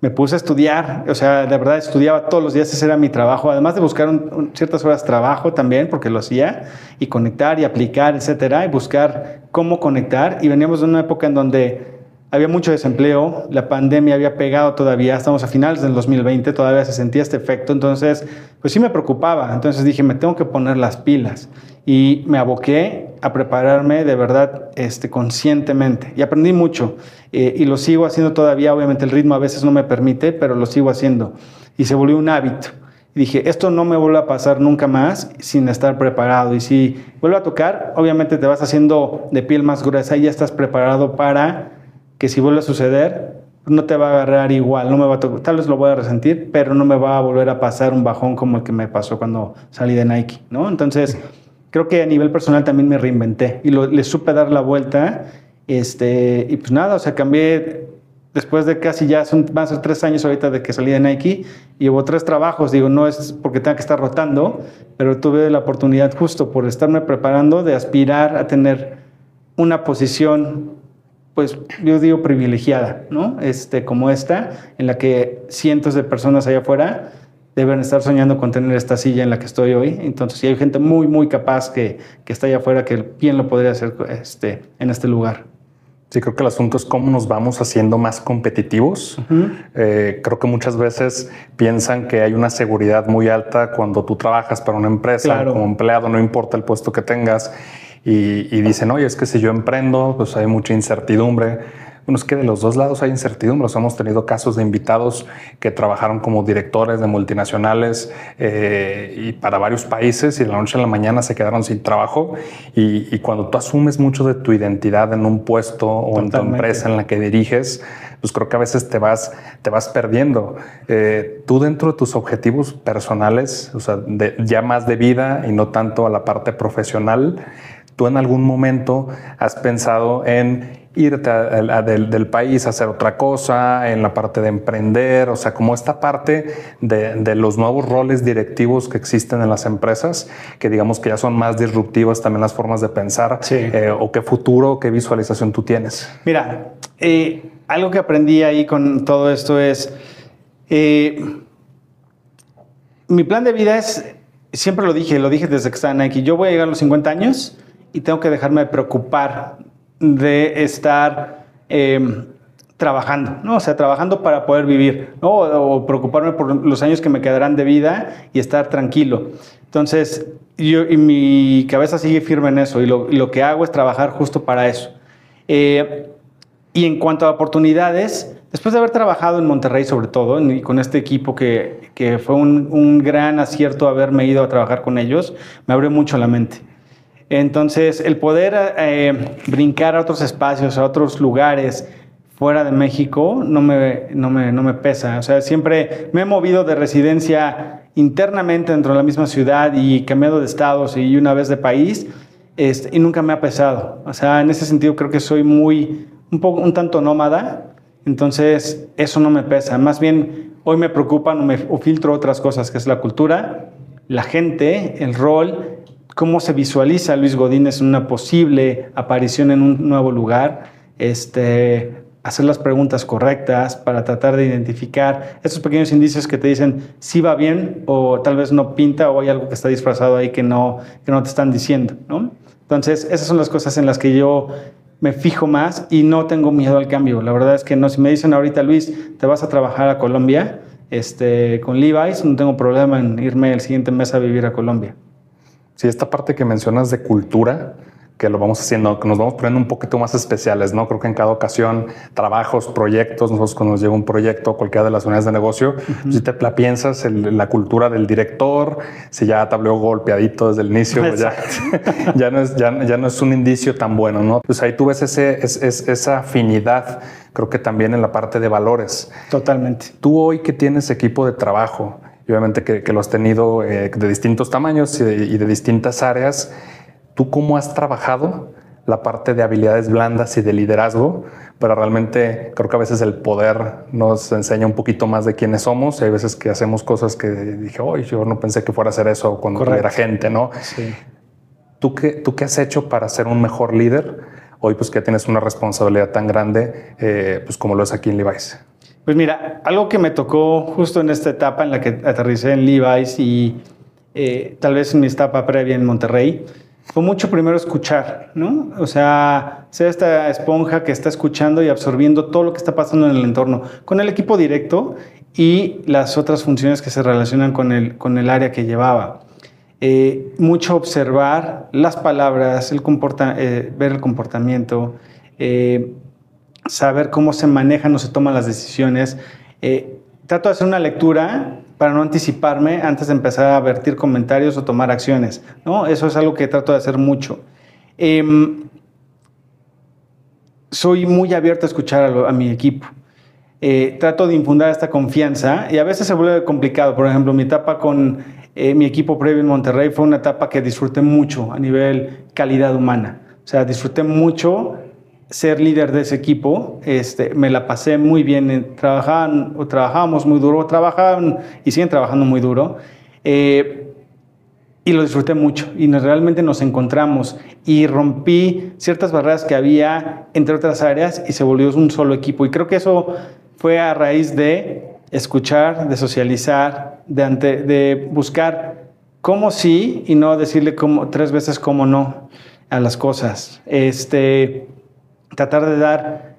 me puse a estudiar, o sea, de verdad estudiaba todos los días, ese era mi trabajo, además de buscar ciertas horas de trabajo también, porque lo hacía, y conectar y aplicar, etcétera, y buscar cómo conectar. Y veníamos de una época en donde había mucho desempleo, la pandemia había pegado todavía, estamos a finales del 2020, todavía se sentía este efecto, entonces, pues sí me preocupaba, entonces dije, me tengo que poner las pilas y me aboqué a prepararme de verdad este, conscientemente y aprendí mucho eh, y lo sigo haciendo todavía, obviamente el ritmo a veces no me permite, pero lo sigo haciendo y se volvió un hábito. Y dije, esto no me vuelve a pasar nunca más sin estar preparado. Y si vuelve a tocar, obviamente te vas haciendo de piel más gruesa y ya estás preparado para que si vuelve a suceder, no te va a agarrar igual, no me va a tal vez lo voy a resentir, pero no me va a volver a pasar un bajón como el que me pasó cuando salí de Nike, ¿no? Entonces, creo que a nivel personal también me reinventé y le supe dar la vuelta, este, y pues nada, o sea, cambié después de casi ya son más de tres años ahorita de que salí de Nike, y hubo tres trabajos, digo, no es porque tenga que estar rotando, pero tuve la oportunidad justo por estarme preparando de aspirar a tener una posición pues yo digo privilegiada, ¿no? Este, como esta, en la que cientos de personas allá afuera deben estar soñando con tener esta silla en la que estoy hoy. Entonces, si hay gente muy, muy capaz que, que está allá afuera, que bien lo podría hacer este, en este lugar. Sí, creo que el asunto es cómo nos vamos haciendo más competitivos. Eh, creo que muchas veces piensan que hay una seguridad muy alta cuando tú trabajas para una empresa como empleado, no importa el puesto que tengas, y, y dicen, oye, es que si yo emprendo, pues hay mucha incertidumbre. Bueno, es que de los dos lados hay incertidumbre. hemos tenido casos de invitados que trabajaron como directores de multinacionales eh, y para varios países y de la noche a la mañana se quedaron sin trabajo. Y, cuando tú asumes mucho de tu identidad en un puesto o en tu empresa en la que diriges, pues creo que a veces te vas, te vas perdiendo. Eh, tú dentro de tus objetivos personales, o sea, ya más de vida y no tanto a la parte profesional, tú en algún momento has pensado en irte del, país a hacer otra cosa, en la parte de emprender, o sea, como esta parte de, los nuevos roles directivos que existen en las empresas, que digamos que ya son más disruptivas también las formas de pensar, eh, o qué futuro, qué visualización tú tienes. Mira, eh, algo que aprendí ahí con todo esto es, eh, mi plan de vida es, siempre lo dije, lo dije desde que estaba en Nike, yo voy a llegar a los 50 años y tengo que dejarme de preocupar de estar em, trabajando, ¿no? O sea, trabajando para poder vivir, ¿no? O, preocuparme por los años que me quedarán de vida y estar tranquilo. Entonces, yo y mi cabeza sigue firme en eso y lo, que hago es trabajar justo para eso. Eh, y en cuanto a oportunidades, después de haber trabajado en Monterrey sobre todo, y con este equipo que, que fue un, un, gran acierto haberme ido a trabajar con ellos, me abrió mucho la mente. Entonces, el poder eh, brincar a otros espacios, a otros lugares fuera de México, no me, no, me, no me pesa. O sea, siempre me he movido de residencia internamente dentro de la misma ciudad y cambiado de estados y una vez de país, y nunca me ha pesado. O sea, en ese sentido creo que soy muy, un, poco, un tanto nómada, entonces eso no me pesa. Más bien, hoy me preocupan o, me, o filtro otras cosas, que es la cultura, la gente, el rol cómo se visualiza Luis Godínez en una posible aparición en un nuevo lugar, este, hacer las preguntas correctas para tratar de identificar esos pequeños indicios que te dicen si va bien o tal vez no pinta o hay algo que está disfrazado ahí que no, te están diciendo. Entonces, esas son las cosas en las que yo me fijo más y no tengo miedo al cambio. La verdad es que no, si me dicen ahorita, Luis, te vas a trabajar a Colombia este, con Levi's, no tengo problema en irme el siguiente mes a vivir a Colombia. Sí, esta parte que mencionas de cultura, que lo vamos haciendo, que nos vamos poniendo un poquito más especiales, ¿no? Creo que en cada ocasión, trabajos, proyectos, nosotros cuando nos llega un proyecto, cualquiera de las unidades de negocio, si te la piensas, la cultura del director, si ya te habló golpeadito desde el inicio, pues ya, ya, no es, ya, no es un indicio tan bueno, ¿no? Pues ahí tú ves ese, esa afinidad, creo que también en la parte de valores. Totalmente. Tú hoy que tienes equipo de trabajo, y obviamente que, lo has tenido eh, de distintos tamaños y de, distintas áreas. ¿Tú cómo has trabajado la parte de habilidades blandas y de liderazgo? Pero realmente creo que a veces el poder nos enseña un poquito más de quiénes somos y hay veces que hacemos cosas que dije, hoy yo no pensé que fuera a hacer eso cuando era gente, ¿no? Sí. ¿Tú qué, ¿Tú qué has hecho para ser un mejor líder? Hoy pues que tienes una responsabilidad tan grande eh, pues como lo es aquí en Levi's. Pues mira, algo que me tocó justo en esta etapa en la que aterricé en Levi's y eh, tal vez en mi etapa previa en Monterrey, fue mucho primero escuchar, ¿no? O sea, ser esta esponja que está escuchando y absorbiendo todo lo que está pasando en el entorno, con el equipo directo y las otras funciones que se relacionan con el, con el área que llevaba. Eh, mucho observar las palabras, el comporta eh, ver el comportamiento, saber cómo se manejan o se toman las decisiones. Eh, trato de hacer una lectura para no anticiparme antes de empezar a vertir comentarios o tomar acciones. ¿no? Eso es algo que trato de hacer mucho. Em, soy muy abierto a escuchar a, mi equipo. Eh, trato de infundar esta confianza y a veces se vuelve complicado. Por ejemplo, mi etapa con eh, mi equipo previo en Monterrey fue una etapa que disfruté mucho a nivel calidad humana. O sea, disfruté mucho ser líder de ese equipo, este, me la pasé muy bien, trabajaban, o trabajábamos muy duro, trabajaban y siguen trabajando muy duro, eh, y lo disfruté mucho, y realmente nos encontramos, y rompí ciertas barreras que había entre otras áreas, y se volvió un solo equipo, y creo que eso fue a raíz de escuchar, de socializar, de, de buscar cómo sí, y no decirle como, tres veces cómo no a las cosas. Este, tratar de dar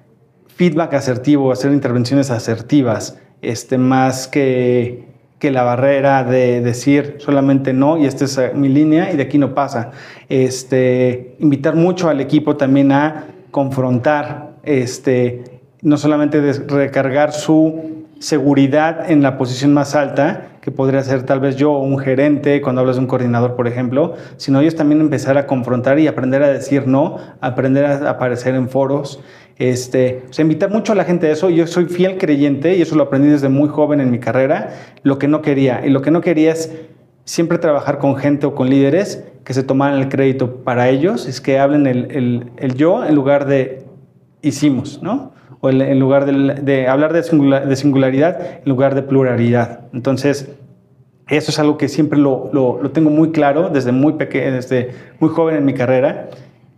feedback asertivo, hacer intervenciones asertivas, este, más que, que la barrera de decir solamente no y esta es mi línea y de aquí no pasa. Este, invitar mucho al equipo también a confrontar, este, no solamente recargar su seguridad en la posición más alta, que podría ser tal vez yo o un gerente cuando hablas de un coordinador, por ejemplo, sino ellos también empezar a confrontar y aprender a decir no, aprender a aparecer en foros. Este, o sea, invitar mucho a la gente a eso. Yo soy fiel creyente y eso lo aprendí desde muy joven en mi carrera. Lo que no quería, y lo que no quería es siempre trabajar con gente o con líderes que se tomaran el crédito para ellos, es que hablen el, el, el yo en lugar de hicimos, ¿no? En lugar de, hablar de, singularidad en lugar de pluralidad. Entonces, eso es algo que siempre lo, tengo muy claro desde muy, pequeño, desde muy joven en mi carrera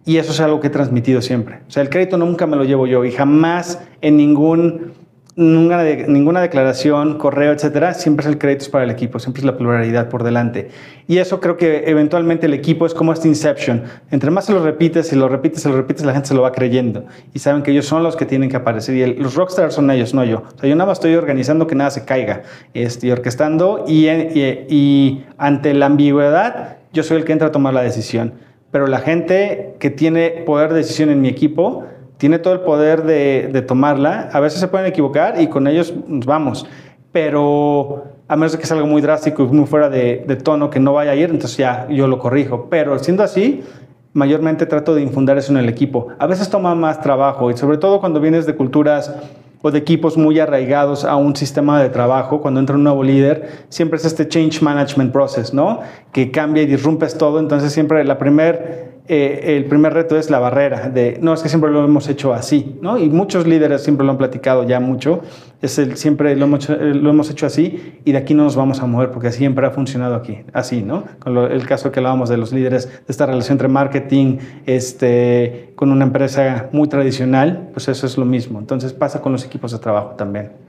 y eso es algo que he transmitido siempre. O sea, el crédito nunca me lo llevo yo y jamás en ningún ninguna, ninguna declaración, correo, etcétera, siempre es el crédito para el equipo, siempre es la pluralidad por delante. Y eso creo que eventualmente el equipo es como este Inception. Entre más se lo repites, si lo repites, se lo repites, la gente se lo va creyendo. Y saben que ellos son los que tienen que aparecer. Y los rockstars son ellos, no yo. O sea, yo nada estoy organizando que nada se caiga, estoy orquestando y, y, y ante la ambigüedad, yo soy el que entra a tomar la decisión. Pero la gente que tiene poder de decisión en mi equipo, tiene todo el poder de, tomarla. A veces se pueden equivocar y con ellos nos vamos, pero a menos de que es algo muy drástico y muy fuera de, de, tono que no vaya a ir, entonces ya yo lo corrijo. Pero siendo así, mayormente trato de infundar eso en el equipo. A veces toma más trabajo y sobre todo cuando vienes de culturas o de equipos muy arraigados a un sistema de trabajo, cuando entra un nuevo líder, siempre es este change management process, ¿no? Que cambia y disrumpes todo, entonces siempre la primer eh, el primer reto es la barrera de, no, es que siempre lo hemos hecho así, ¿no? Y muchos líderes siempre lo han platicado ya mucho, es el, siempre lo hemos, eh, lo hemos hecho así y de aquí no nos vamos a mover porque siempre ha funcionado aquí, así, ¿no? Con el caso que hablábamos de los líderes, de esta relación entre marketing, este, con una empresa muy tradicional, pues eso es lo mismo. Entonces pasa con los equipos de trabajo también.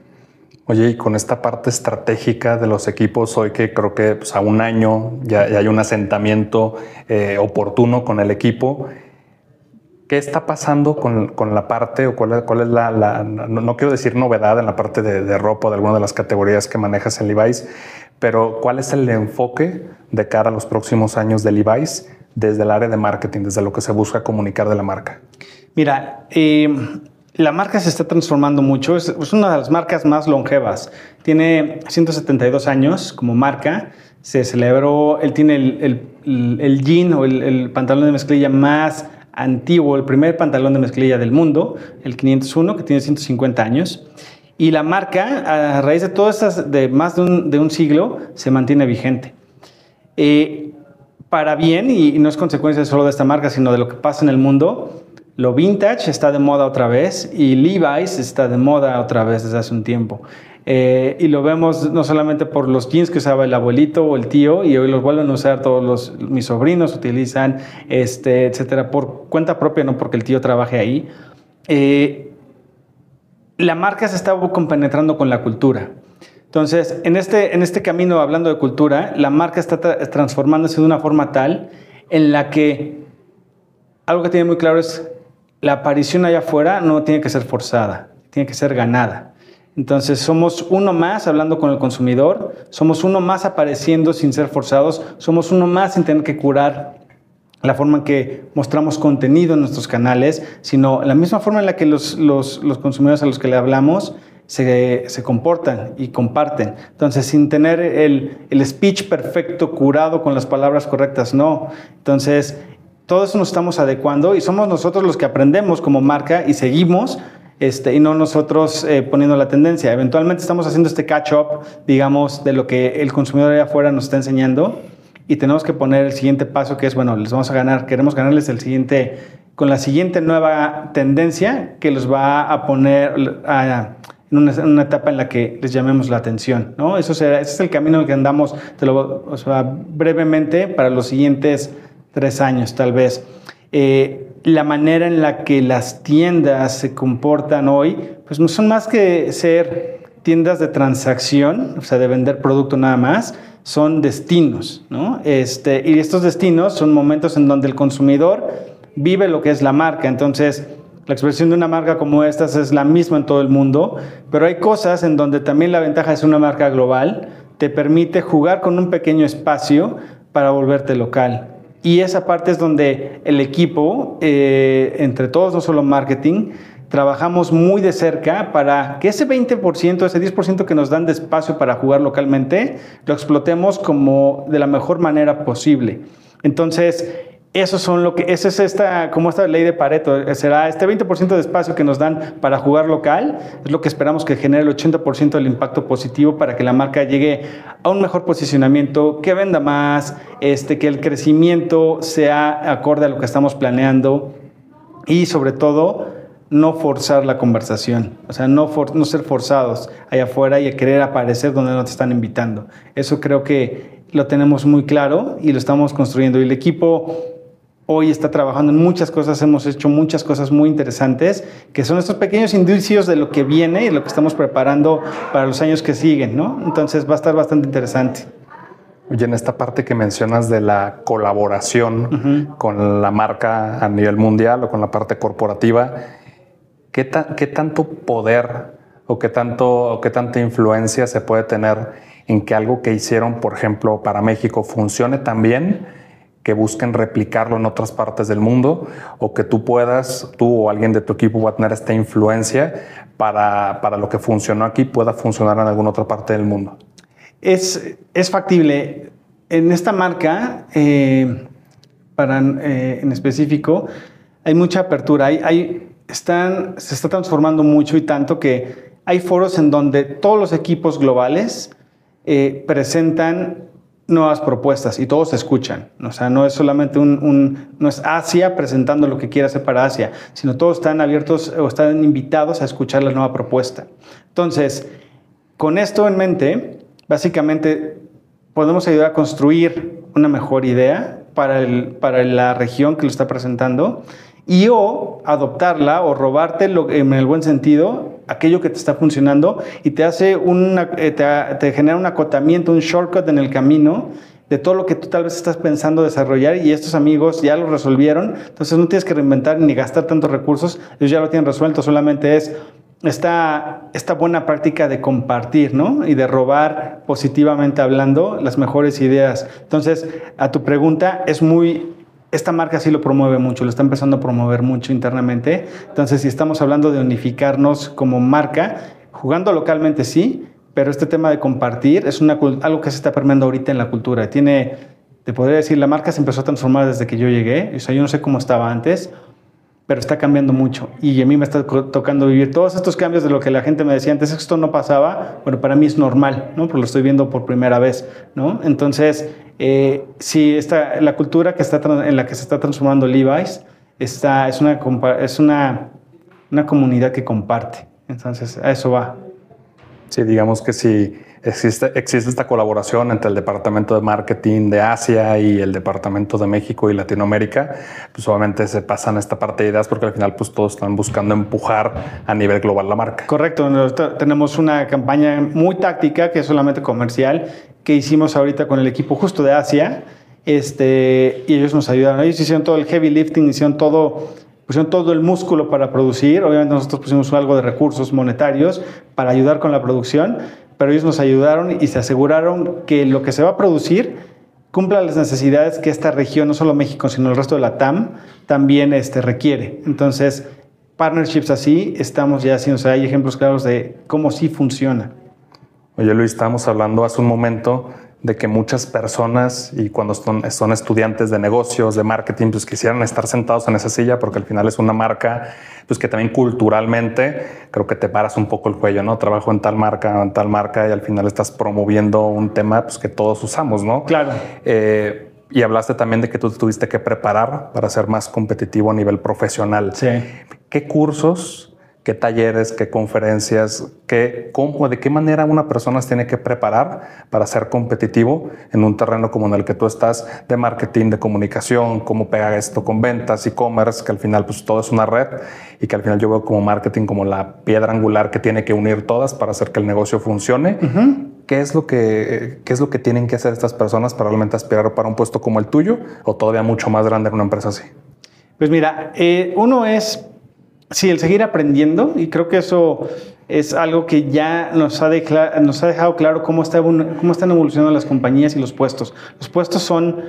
Oye, y con esta parte estratégica de los equipos, hoy que creo que pues, a un año ya, hay un asentamiento eh, oportuno con el equipo, ¿qué está pasando con, la parte o cuál, es la, no, quiero decir novedad en la parte de, ropa de alguna de las categorías que manejas en Levi's, pero cuál es el enfoque de cara a los próximos años de Levi's desde el área de marketing, desde lo que se busca comunicar de la marca? Mira, eh, la marca se está transformando mucho, es, una de las marcas más longevas. Tiene 172 años como marca, se celebró, él tiene el, el, jean o el, pantalón de mezclilla más antiguo, el primer pantalón de mezclilla del mundo, el 501, que tiene 150 años. Y la marca, a raíz de todas estas, de más de un, siglo, se mantiene vigente. Eh, para bien, y no es consecuencia solo de esta marca, sino de lo que pasa en el mundo, lo vintage está de moda otra vez y Levi's está de moda otra vez desde hace un tiempo. Eh, y lo vemos no solamente por los jeans que usaba el abuelito o el tío y hoy los vuelven a usar todos los, mis sobrinos utilizan, este, etcétera, por cuenta propia, no porque el tío trabaje ahí. Eh, la marca se está compenetrando con la cultura. Entonces, en este, en este camino, hablando de cultura, la marca está transformándose de una forma tal en la que algo que tiene muy claro es la aparición allá afuera no tiene que ser forzada, tiene que ser ganada. Entonces somos uno más hablando con el consumidor, somos uno más apareciendo sin ser forzados, somos uno más sin tener que curar la forma en que mostramos contenido en nuestros canales, sino la misma forma en la que los, los, los consumidores a los que le hablamos se, se, comportan y comparten. Entonces, sin tener el, el speech perfecto, curado con las palabras correctas, no. Entonces, todo eso nos estamos adecuando y somos nosotros los que aprendemos como marca y seguimos este, y no nosotros eh, poniendo la tendencia. Eventualmente estamos haciendo este catch-up, digamos, de lo que el consumidor allá afuera nos está enseñando y tenemos que poner el siguiente paso que es, bueno, les vamos a ganar, queremos ganarles el siguiente, con la siguiente nueva tendencia que los va a poner en, una, etapa en la que les llamemos la atención, ¿no? Eso será, ese es el camino en el que andamos, te lo, o sea, brevemente para los siguientes tres años tal vez. Eh, la manera en la que las tiendas se comportan hoy, pues no son más que ser tiendas de transacción, o sea, de vender producto nada más, son destinos, ¿no? Este, y estos destinos son momentos en donde el consumidor vive lo que es la marca. Entonces, La expresión de una marca como estas es la misma en todo el mundo, pero hay cosas en donde también la ventaja es una marca global, te permite jugar con un pequeño espacio para volverte local. Y esa parte es donde el equipo, eh, entre todos, no solo marketing, trabajamos muy de cerca para que ese 20%, ese 10% que nos dan de espacio para jugar localmente, lo explotemos como de la mejor manera posible. Entonces, eso son lo que, esa es esta, como esta ley de Pareto, será este 20% de espacio que nos dan para jugar local, es lo que esperamos que genere el 80% del impacto positivo para que la marca llegue a un mejor posicionamiento, que venda más, este, que el crecimiento sea acorde a lo que estamos planeando y sobre todo no forzar la conversación, o sea, no, no ser forzados allá afuera y a querer aparecer donde no te están invitando. Eso creo que lo tenemos muy claro y lo estamos construyendo. Y el equipo hoy está trabajando en muchas cosas, hemos hecho muchas cosas muy interesantes, que son estos pequeños indicios de lo que viene y lo que estamos preparando para los años que siguen, ¿no? Entonces va a estar bastante interesante. Oye, en esta parte que mencionas de la colaboración con la marca a nivel mundial o con la parte corporativa, ¿qué, tanto poder o qué, tanto, o qué tanta influencia se puede tener en que algo que hicieron, por ejemplo, para México funcione tan bien que busquen replicarlo en otras partes del mundo o que tú puedas, tú o alguien de tu equipo va a tener esta influencia para, para lo que funcionó aquí pueda funcionar en alguna otra parte del mundo? Es, es factible. En esta marca, eh, para, eh, en específico, hay mucha apertura. Hay, hay están, se está transformando mucho y tanto que hay foros en donde todos los equipos globales eh, presentan nuevas propuestas y todos escuchan. O sea, no es solamente un, no es Asia presentando lo que quiere hacer para Asia, sino todos están abiertos o están invitados a escuchar la nueva propuesta. Entonces, con esto en mente, básicamente podemos ayudar a construir una mejor idea para, el, para la región que lo está presentando y o adoptarla o robarte en el buen sentido aquello que te está funcionando y te hace eh, te, genera un acotamiento, un shortcut en el camino de todo lo que tú tal vez estás pensando desarrollar y estos amigos ya lo resolvieron, entonces no tienes que reinventar ni gastar tantos recursos, ellos ya lo tienen resuelto, solamente es esta, esta buena práctica de compartir, ¿no? Y de robar positivamente hablando las mejores ideas. Entonces, a tu pregunta, es muy esta marca sí lo promueve mucho, lo está empezando a promover mucho internamente. Entonces, si estamos hablando de unificarnos como marca, jugando localmente sí, pero este tema de compartir es algo que se está permeando ahorita en la cultura. Tiene, te podría decir, la marca se empezó a transformar desde que yo llegué. O sea, yo no sé cómo estaba antes, pero está cambiando mucho. Y a mí me está tocando vivir todos estos cambios de lo que la gente me decía antes, esto no pasaba, bueno, para mí es normal, ¿no? Porque lo estoy viendo por primera vez, ¿no? Entonces, eh, sí, esta, la cultura que está, en la que se está transformando Levi's está, es, una, es una, una comunidad que comparte. Entonces, a eso va. Sí, digamos que si existe, existe esta colaboración entre el Departamento de Marketing de Asia y el Departamento de México y Latinoamérica, pues obviamente se pasan esta parte de ideas porque al final pues todos están buscando empujar a nivel global la marca. Correcto, tenemos una campaña muy táctica que es solamente comercial que hicimos ahorita con el equipo justo de Asia este, y ellos nos ayudaron. Ellos hicieron todo el heavy lifting, hicieron todo pusieron todo el músculo para producir. Obviamente nosotros pusimos algo de recursos monetarios para ayudar con la producción, pero ellos nos ayudaron y se aseguraron que lo que se va a producir cumpla las necesidades que esta región, no solo México, sino el resto de la TAM, también este, requiere. Entonces, partnerships así, estamos ya haciendo, o sea, hay ejemplos claros de cómo sí funciona. Oye Luis, estábamos hablando hace un momento de que muchas personas y cuando son, son, estudiantes de negocios, de marketing, pues quisieran estar sentados en esa silla porque al final es una marca, pues que también culturalmente creo que te paras un poco el cuello, ¿no? Trabajo en tal marca, en tal marca y al final estás promoviendo un tema pues que todos usamos, ¿no? Claro. Eh, y hablaste también de que tú tuviste que preparar para ser más competitivo a nivel profesional. Sí. ¿Qué cursos qué talleres, qué conferencias, qué, cómo, de qué manera una persona se tiene que preparar para ser competitivo en un terreno como en el que tú estás de marketing, de comunicación, cómo pega esto con ventas, e-commerce, que al final pues todo es una red y que al final yo veo como marketing como la piedra angular que tiene que unir todas para hacer que el negocio funcione. ¿Qué es, lo que, ¿Qué es lo que tienen que hacer estas personas para realmente aspirar para un puesto como el tuyo o todavía mucho más grande en una empresa así? Pues mira, eh, uno es Sí, el seguir aprendiendo y creo que eso es algo que ya nos ha, dejado claro cómo, está, cómo están evolucionando las compañías y los puestos. Los puestos son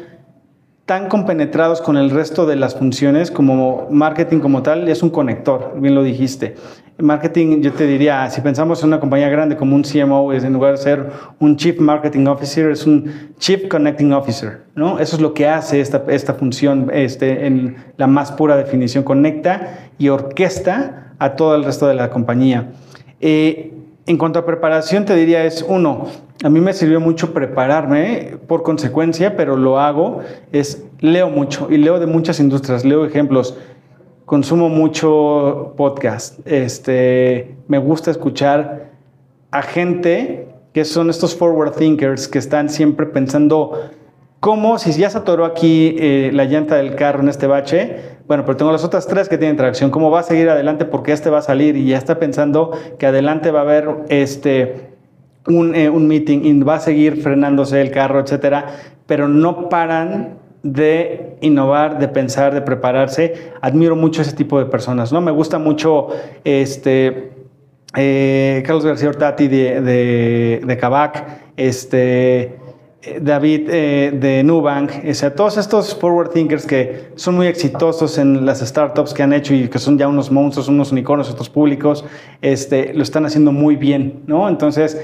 tan compenetrados con el resto de las funciones como marketing como tal, es un conector, bien lo dijiste. Marketing, yo te diría, si pensamos en una compañía grande como un CMO, es en lugar de ser un Chief Marketing Officer, es un Chief Connecting Officer, ¿no? Eso es lo que hace esta, esta función este, en la más pura definición, conecta y orquesta a todo el resto de la compañía. Eh, en cuanto a preparación, te diría es uno, a mí me sirvió mucho prepararme por consecuencia, pero lo hago, es leo mucho y leo de muchas industrias, leo ejemplos, consumo mucho podcast, este, me gusta escuchar a gente que son estos forward thinkers que están siempre pensando cómo, si ya se atoró aquí eh, la llanta del carro en este bache, bueno, pero tengo las otras tres que tienen tracción, ¿cómo va a seguir adelante? Porque este va a salir y ya está pensando que adelante va a haber este eh, un, meeting y va a seguir frenándose el carro, etcétera, pero no paran de innovar, de pensar, de prepararse. Admiro mucho ese tipo de personas, ¿no? Me gusta mucho este, eh, Carlos García Ortati de, de, Kavak, este, David eh, de Nubank, o sea, todos estos forward thinkers que son muy exitosos en las startups que han hecho y que son ya unos monstruos, unos unicornios, otros públicos, este, lo están haciendo muy bien, ¿no? Entonces,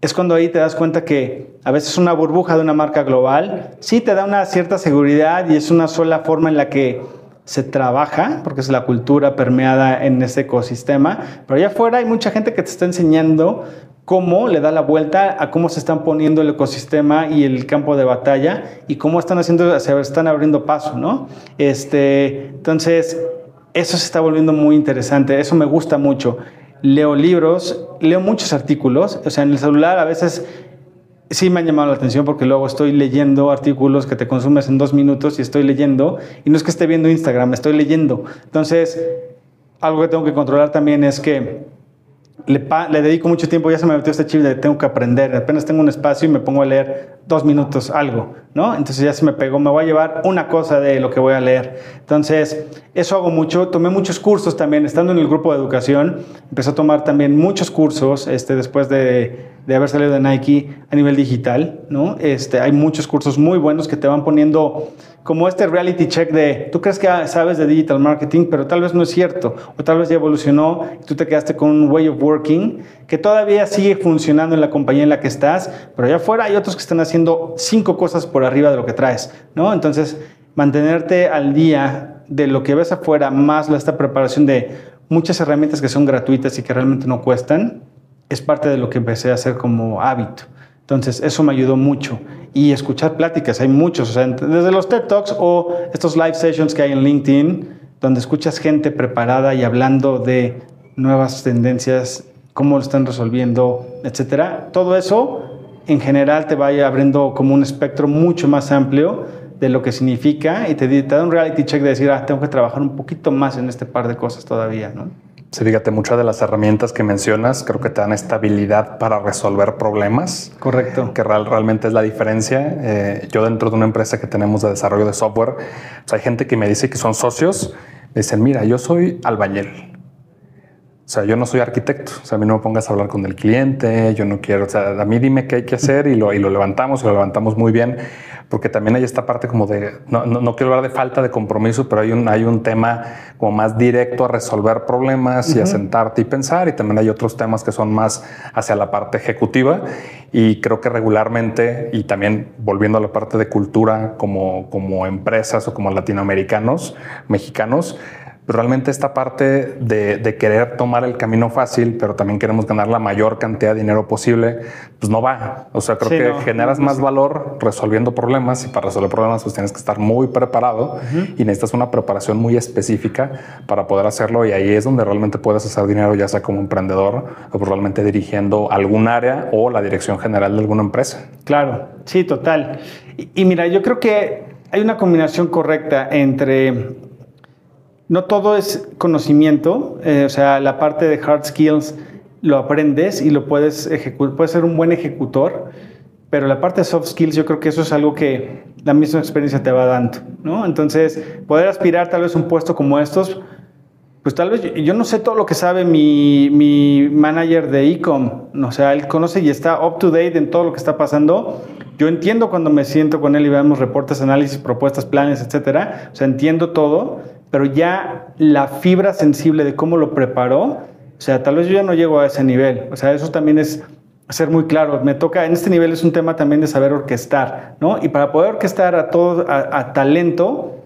es cuando ahí te das cuenta que a veces una burbuja de una marca global sí te da una cierta seguridad y es una sola forma en la que se trabaja, porque es la cultura permeada en ese ecosistema, pero allá afuera hay mucha gente que te está enseñando cómo le da la vuelta a cómo se están poniendo el ecosistema y el campo de batalla y cómo están haciendo, se están abriendo paso, ¿no? Este, entonces, eso se está volviendo muy interesante, eso me gusta mucho leo libros, leo muchos artículos, o sea, en el celular a veces sí me han llamado la atención porque luego estoy leyendo artículos que te consumes en dos minutos y estoy leyendo, y no es que esté viendo Instagram, estoy leyendo. Entonces, algo que tengo que controlar también es que le, dedico mucho tiempo, ya se me metió este chip de tengo que aprender, apenas tengo un espacio y me pongo a leer dos minutos algo, ¿no? Entonces ya se me pegó, me voy a llevar una cosa de lo que voy a leer. Entonces, eso hago mucho, tomé muchos cursos también, estando en el grupo de educación, empecé a tomar también muchos cursos, este, después de, de haber salido de Nike a nivel digital, ¿no? Este, hay muchos cursos muy buenos que te van poniendo como este reality check de, tú crees que sabes de digital marketing, pero tal vez no es cierto, o tal vez ya evolucionó y tú te quedaste con un way of working que todavía sigue funcionando en la compañía en la que estás, pero allá afuera hay otros que están haciendo cinco cosas por arriba de lo que traes, ¿no? Entonces, mantenerte al día de lo que ves afuera, más esta preparación de muchas herramientas que son gratuitas y que realmente no cuestan, es parte de lo que empecé a hacer como hábito. Entonces, eso me ayudó mucho. Y escuchar pláticas, hay muchos, o sea, desde los TED Talks o estos live sessions que hay en LinkedIn, donde escuchas gente preparada y hablando de nuevas tendencias, cómo lo están resolviendo, etcétera. Todo eso, en general, te va abriendo como un espectro mucho más amplio de lo que significa y te, te da un reality check de decir, ah, tengo que trabajar un poquito más en este par de cosas todavía, ¿no? Sí, fíjate, muchas de las herramientas que mencionas creo que te dan estabilidad para resolver problemas. Correcto. Que real, realmente es la diferencia. Eh, yo dentro de una empresa que tenemos de desarrollo de software, pues hay gente que me dice que son socios, me dicen, mira, yo soy albañil. O sea, yo no soy arquitecto. O sea, a mí no me pongas a hablar con el cliente, yo no quiero, o sea, a mí dime qué hay que hacer y lo, y lo levantamos y lo levantamos muy bien porque también hay esta parte como de, no, no, quiero hablar de falta de compromiso, pero hay un, hay un tema como más directo a resolver problemas y a sentarte y pensar, y también hay otros temas que son más hacia la parte ejecutiva, y creo que regularmente, y también volviendo a la parte de cultura como, como empresas o como latinoamericanos, mexicanos, realmente esta parte de, querer tomar el camino fácil, pero también queremos ganar la mayor cantidad de dinero posible, pues no va. O sea, creo que generas más valor resolviendo problemas y para resolver problemas pues tienes que estar muy preparado y necesitas una preparación muy específica para poder hacerlo y ahí es donde realmente puedes hacer dinero, ya sea como emprendedor o probablemente dirigiendo algún área o la dirección general de alguna empresa. Claro, sí, total. y mira, yo creo que hay una combinación correcta entre no todo es conocimiento, eh, o sea, la parte de hard skills lo aprendes y lo puedes ejecutar, puedes ser un buen ejecutor, pero la parte de soft skills yo creo que eso es algo que la misma experiencia te va dando, ¿no? Entonces, poder aspirar tal vez a un puesto como estos, pues tal vez yo, no sé todo lo que sabe mi, mi manager de Ecom. O sea, él conoce y está up to date en todo lo que está pasando. Yo entiendo cuando me siento con él y vemos reportes, análisis, propuestas, planes, etcétera. O sea, entiendo todo, pero ya la fibra sensible de cómo lo preparó, o sea, tal vez yo ya no llego a ese nivel. O sea, eso también es ser muy claro. Me toca, en este nivel es un tema también de saber orquestar, ¿no? Y para poder orquestar a todo, a talento,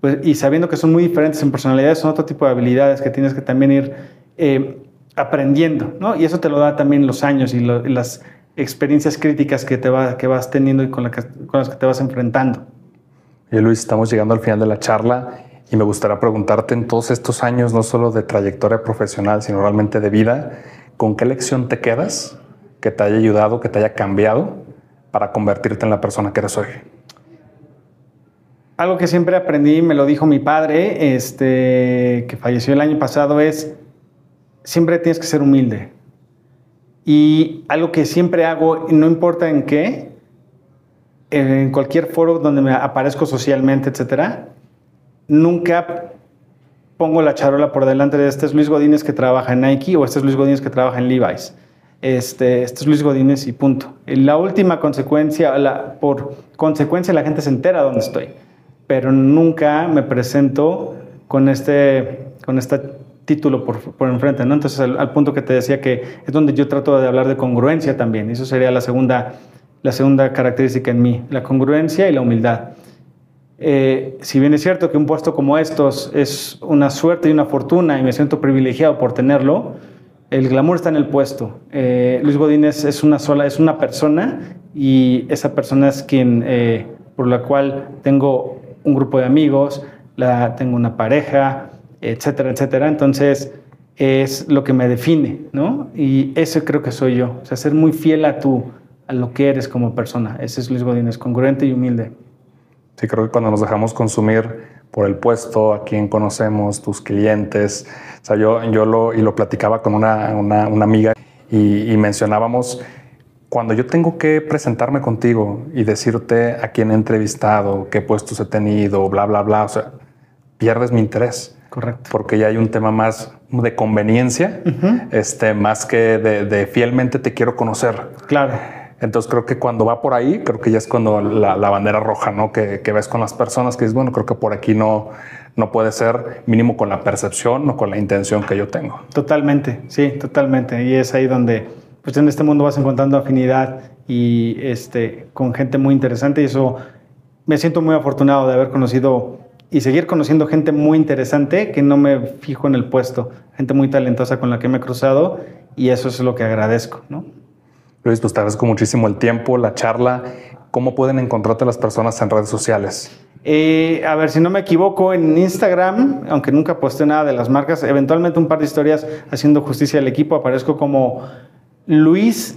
pues, y sabiendo que son muy diferentes en personalidades, son otro tipo de habilidades que tienes que también ir eh, aprendiendo, ¿no? Y eso te lo da también los años y, las experiencias críticas que, te va, que vas teniendo y con, las que te vas enfrentando. Y Luis, estamos llegando al final de la charla y me gustaría preguntarte en todos estos años, no solo de trayectoria profesional, sino realmente de vida, ¿con qué lección te quedas que te haya ayudado, que te haya cambiado para convertirte en la persona que eres hoy? algo que siempre aprendí, me lo dijo mi padre, este, que falleció el año pasado, es siempre tienes que ser humilde. Y algo que siempre hago, no importa en qué, en cualquier foro donde me aparezco socialmente, etcétera, nunca pongo la charola por delante de este es Luis Godínez que trabaja en Nike o este es Luis Godínez que trabaja en Levi's. Este, este es Luis Godínez y punto. la última consecuencia, la, por consecuencia la gente se entera dónde estoy pero nunca me presento con este, con este título por, por enfrente, ¿no? Entonces, al, punto que te decía que es donde yo trato de hablar de congruencia también. Eso sería la segunda, la segunda característica en mí, la congruencia y la humildad. Eh, si bien es cierto que un puesto como estos es una suerte y una fortuna y me siento privilegiado por tenerlo, el glamour está en el puesto. Eh, Luis Godínez es una sola, es una persona y esa persona es quien, eh, por la cual tengo un grupo de amigos, la, tengo una pareja, etcétera, etcétera. Entonces, es lo que me define, ¿no? Y eso creo que soy yo. O sea, ser muy fiel a tú, a lo que eres como persona. Ese es Luis Godínez, congruente y humilde. Sí, creo que cuando nos dejamos consumir por el puesto, a quien conocemos, tus clientes. O sea, yo, yo lo, y lo platicaba con una, una, una amiga y, y mencionábamos cuando yo tengo que presentarme contigo y decirte a quién he entrevistado, qué puestos he tenido, bla, bla, bla, o sea, pierdes mi interés. Correcto. Porque ya hay un tema más de conveniencia, este, más que de, fielmente te quiero conocer. Claro. Entonces creo que cuando va por ahí, creo que ya es cuando la, bandera roja, ¿no? Que, ves con las personas que dices, bueno, creo que por aquí no, no puede ser mínimo con la percepción o con la intención que yo tengo. Totalmente, sí, totalmente. Y es ahí donde pues en este mundo vas encontrando afinidad y este, con gente muy interesante y eso me siento muy afortunado de haber conocido y seguir conociendo gente muy interesante que no me fijo en el puesto, gente muy talentosa con la que me he cruzado y eso es lo que agradezco. ¿no? Luis, pues te agradezco muchísimo el tiempo, la charla. ¿Cómo pueden encontrarte las personas en redes sociales? Eh, a ver, si no me equivoco, en Instagram, aunque nunca posté nada de las marcas, eventualmente un par de historias haciendo justicia al equipo, aparezco como Luis-Godines,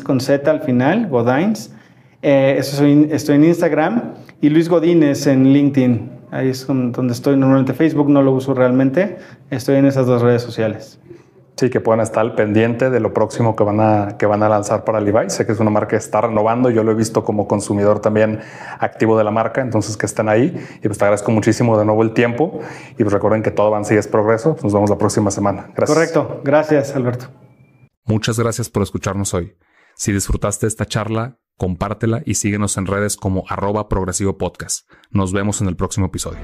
con Z al final, Godines. Eh, eso estoy en Instagram. Y Luis Godínez en LinkedIn. Ahí es donde estoy normalmente. Facebook no lo uso realmente. Estoy en esas dos redes sociales. Sí, que puedan estar al pendiente de lo próximo que van a, que van a lanzar para Levi. Sé que es una marca que está renovando. Yo lo he visto como consumidor también activo de la marca, entonces que estén ahí. Y pues te agradezco muchísimo de nuevo el tiempo. Y pues recuerden que todo avance y es progreso. Nos vemos la próxima semana. Gracias. Correcto. Gracias, Alberto. Muchas gracias por escucharnos hoy. Si disfrutaste esta charla, compártela y síguenos en redes como arroba progresivo podcast. Nos vemos en el próximo episodio.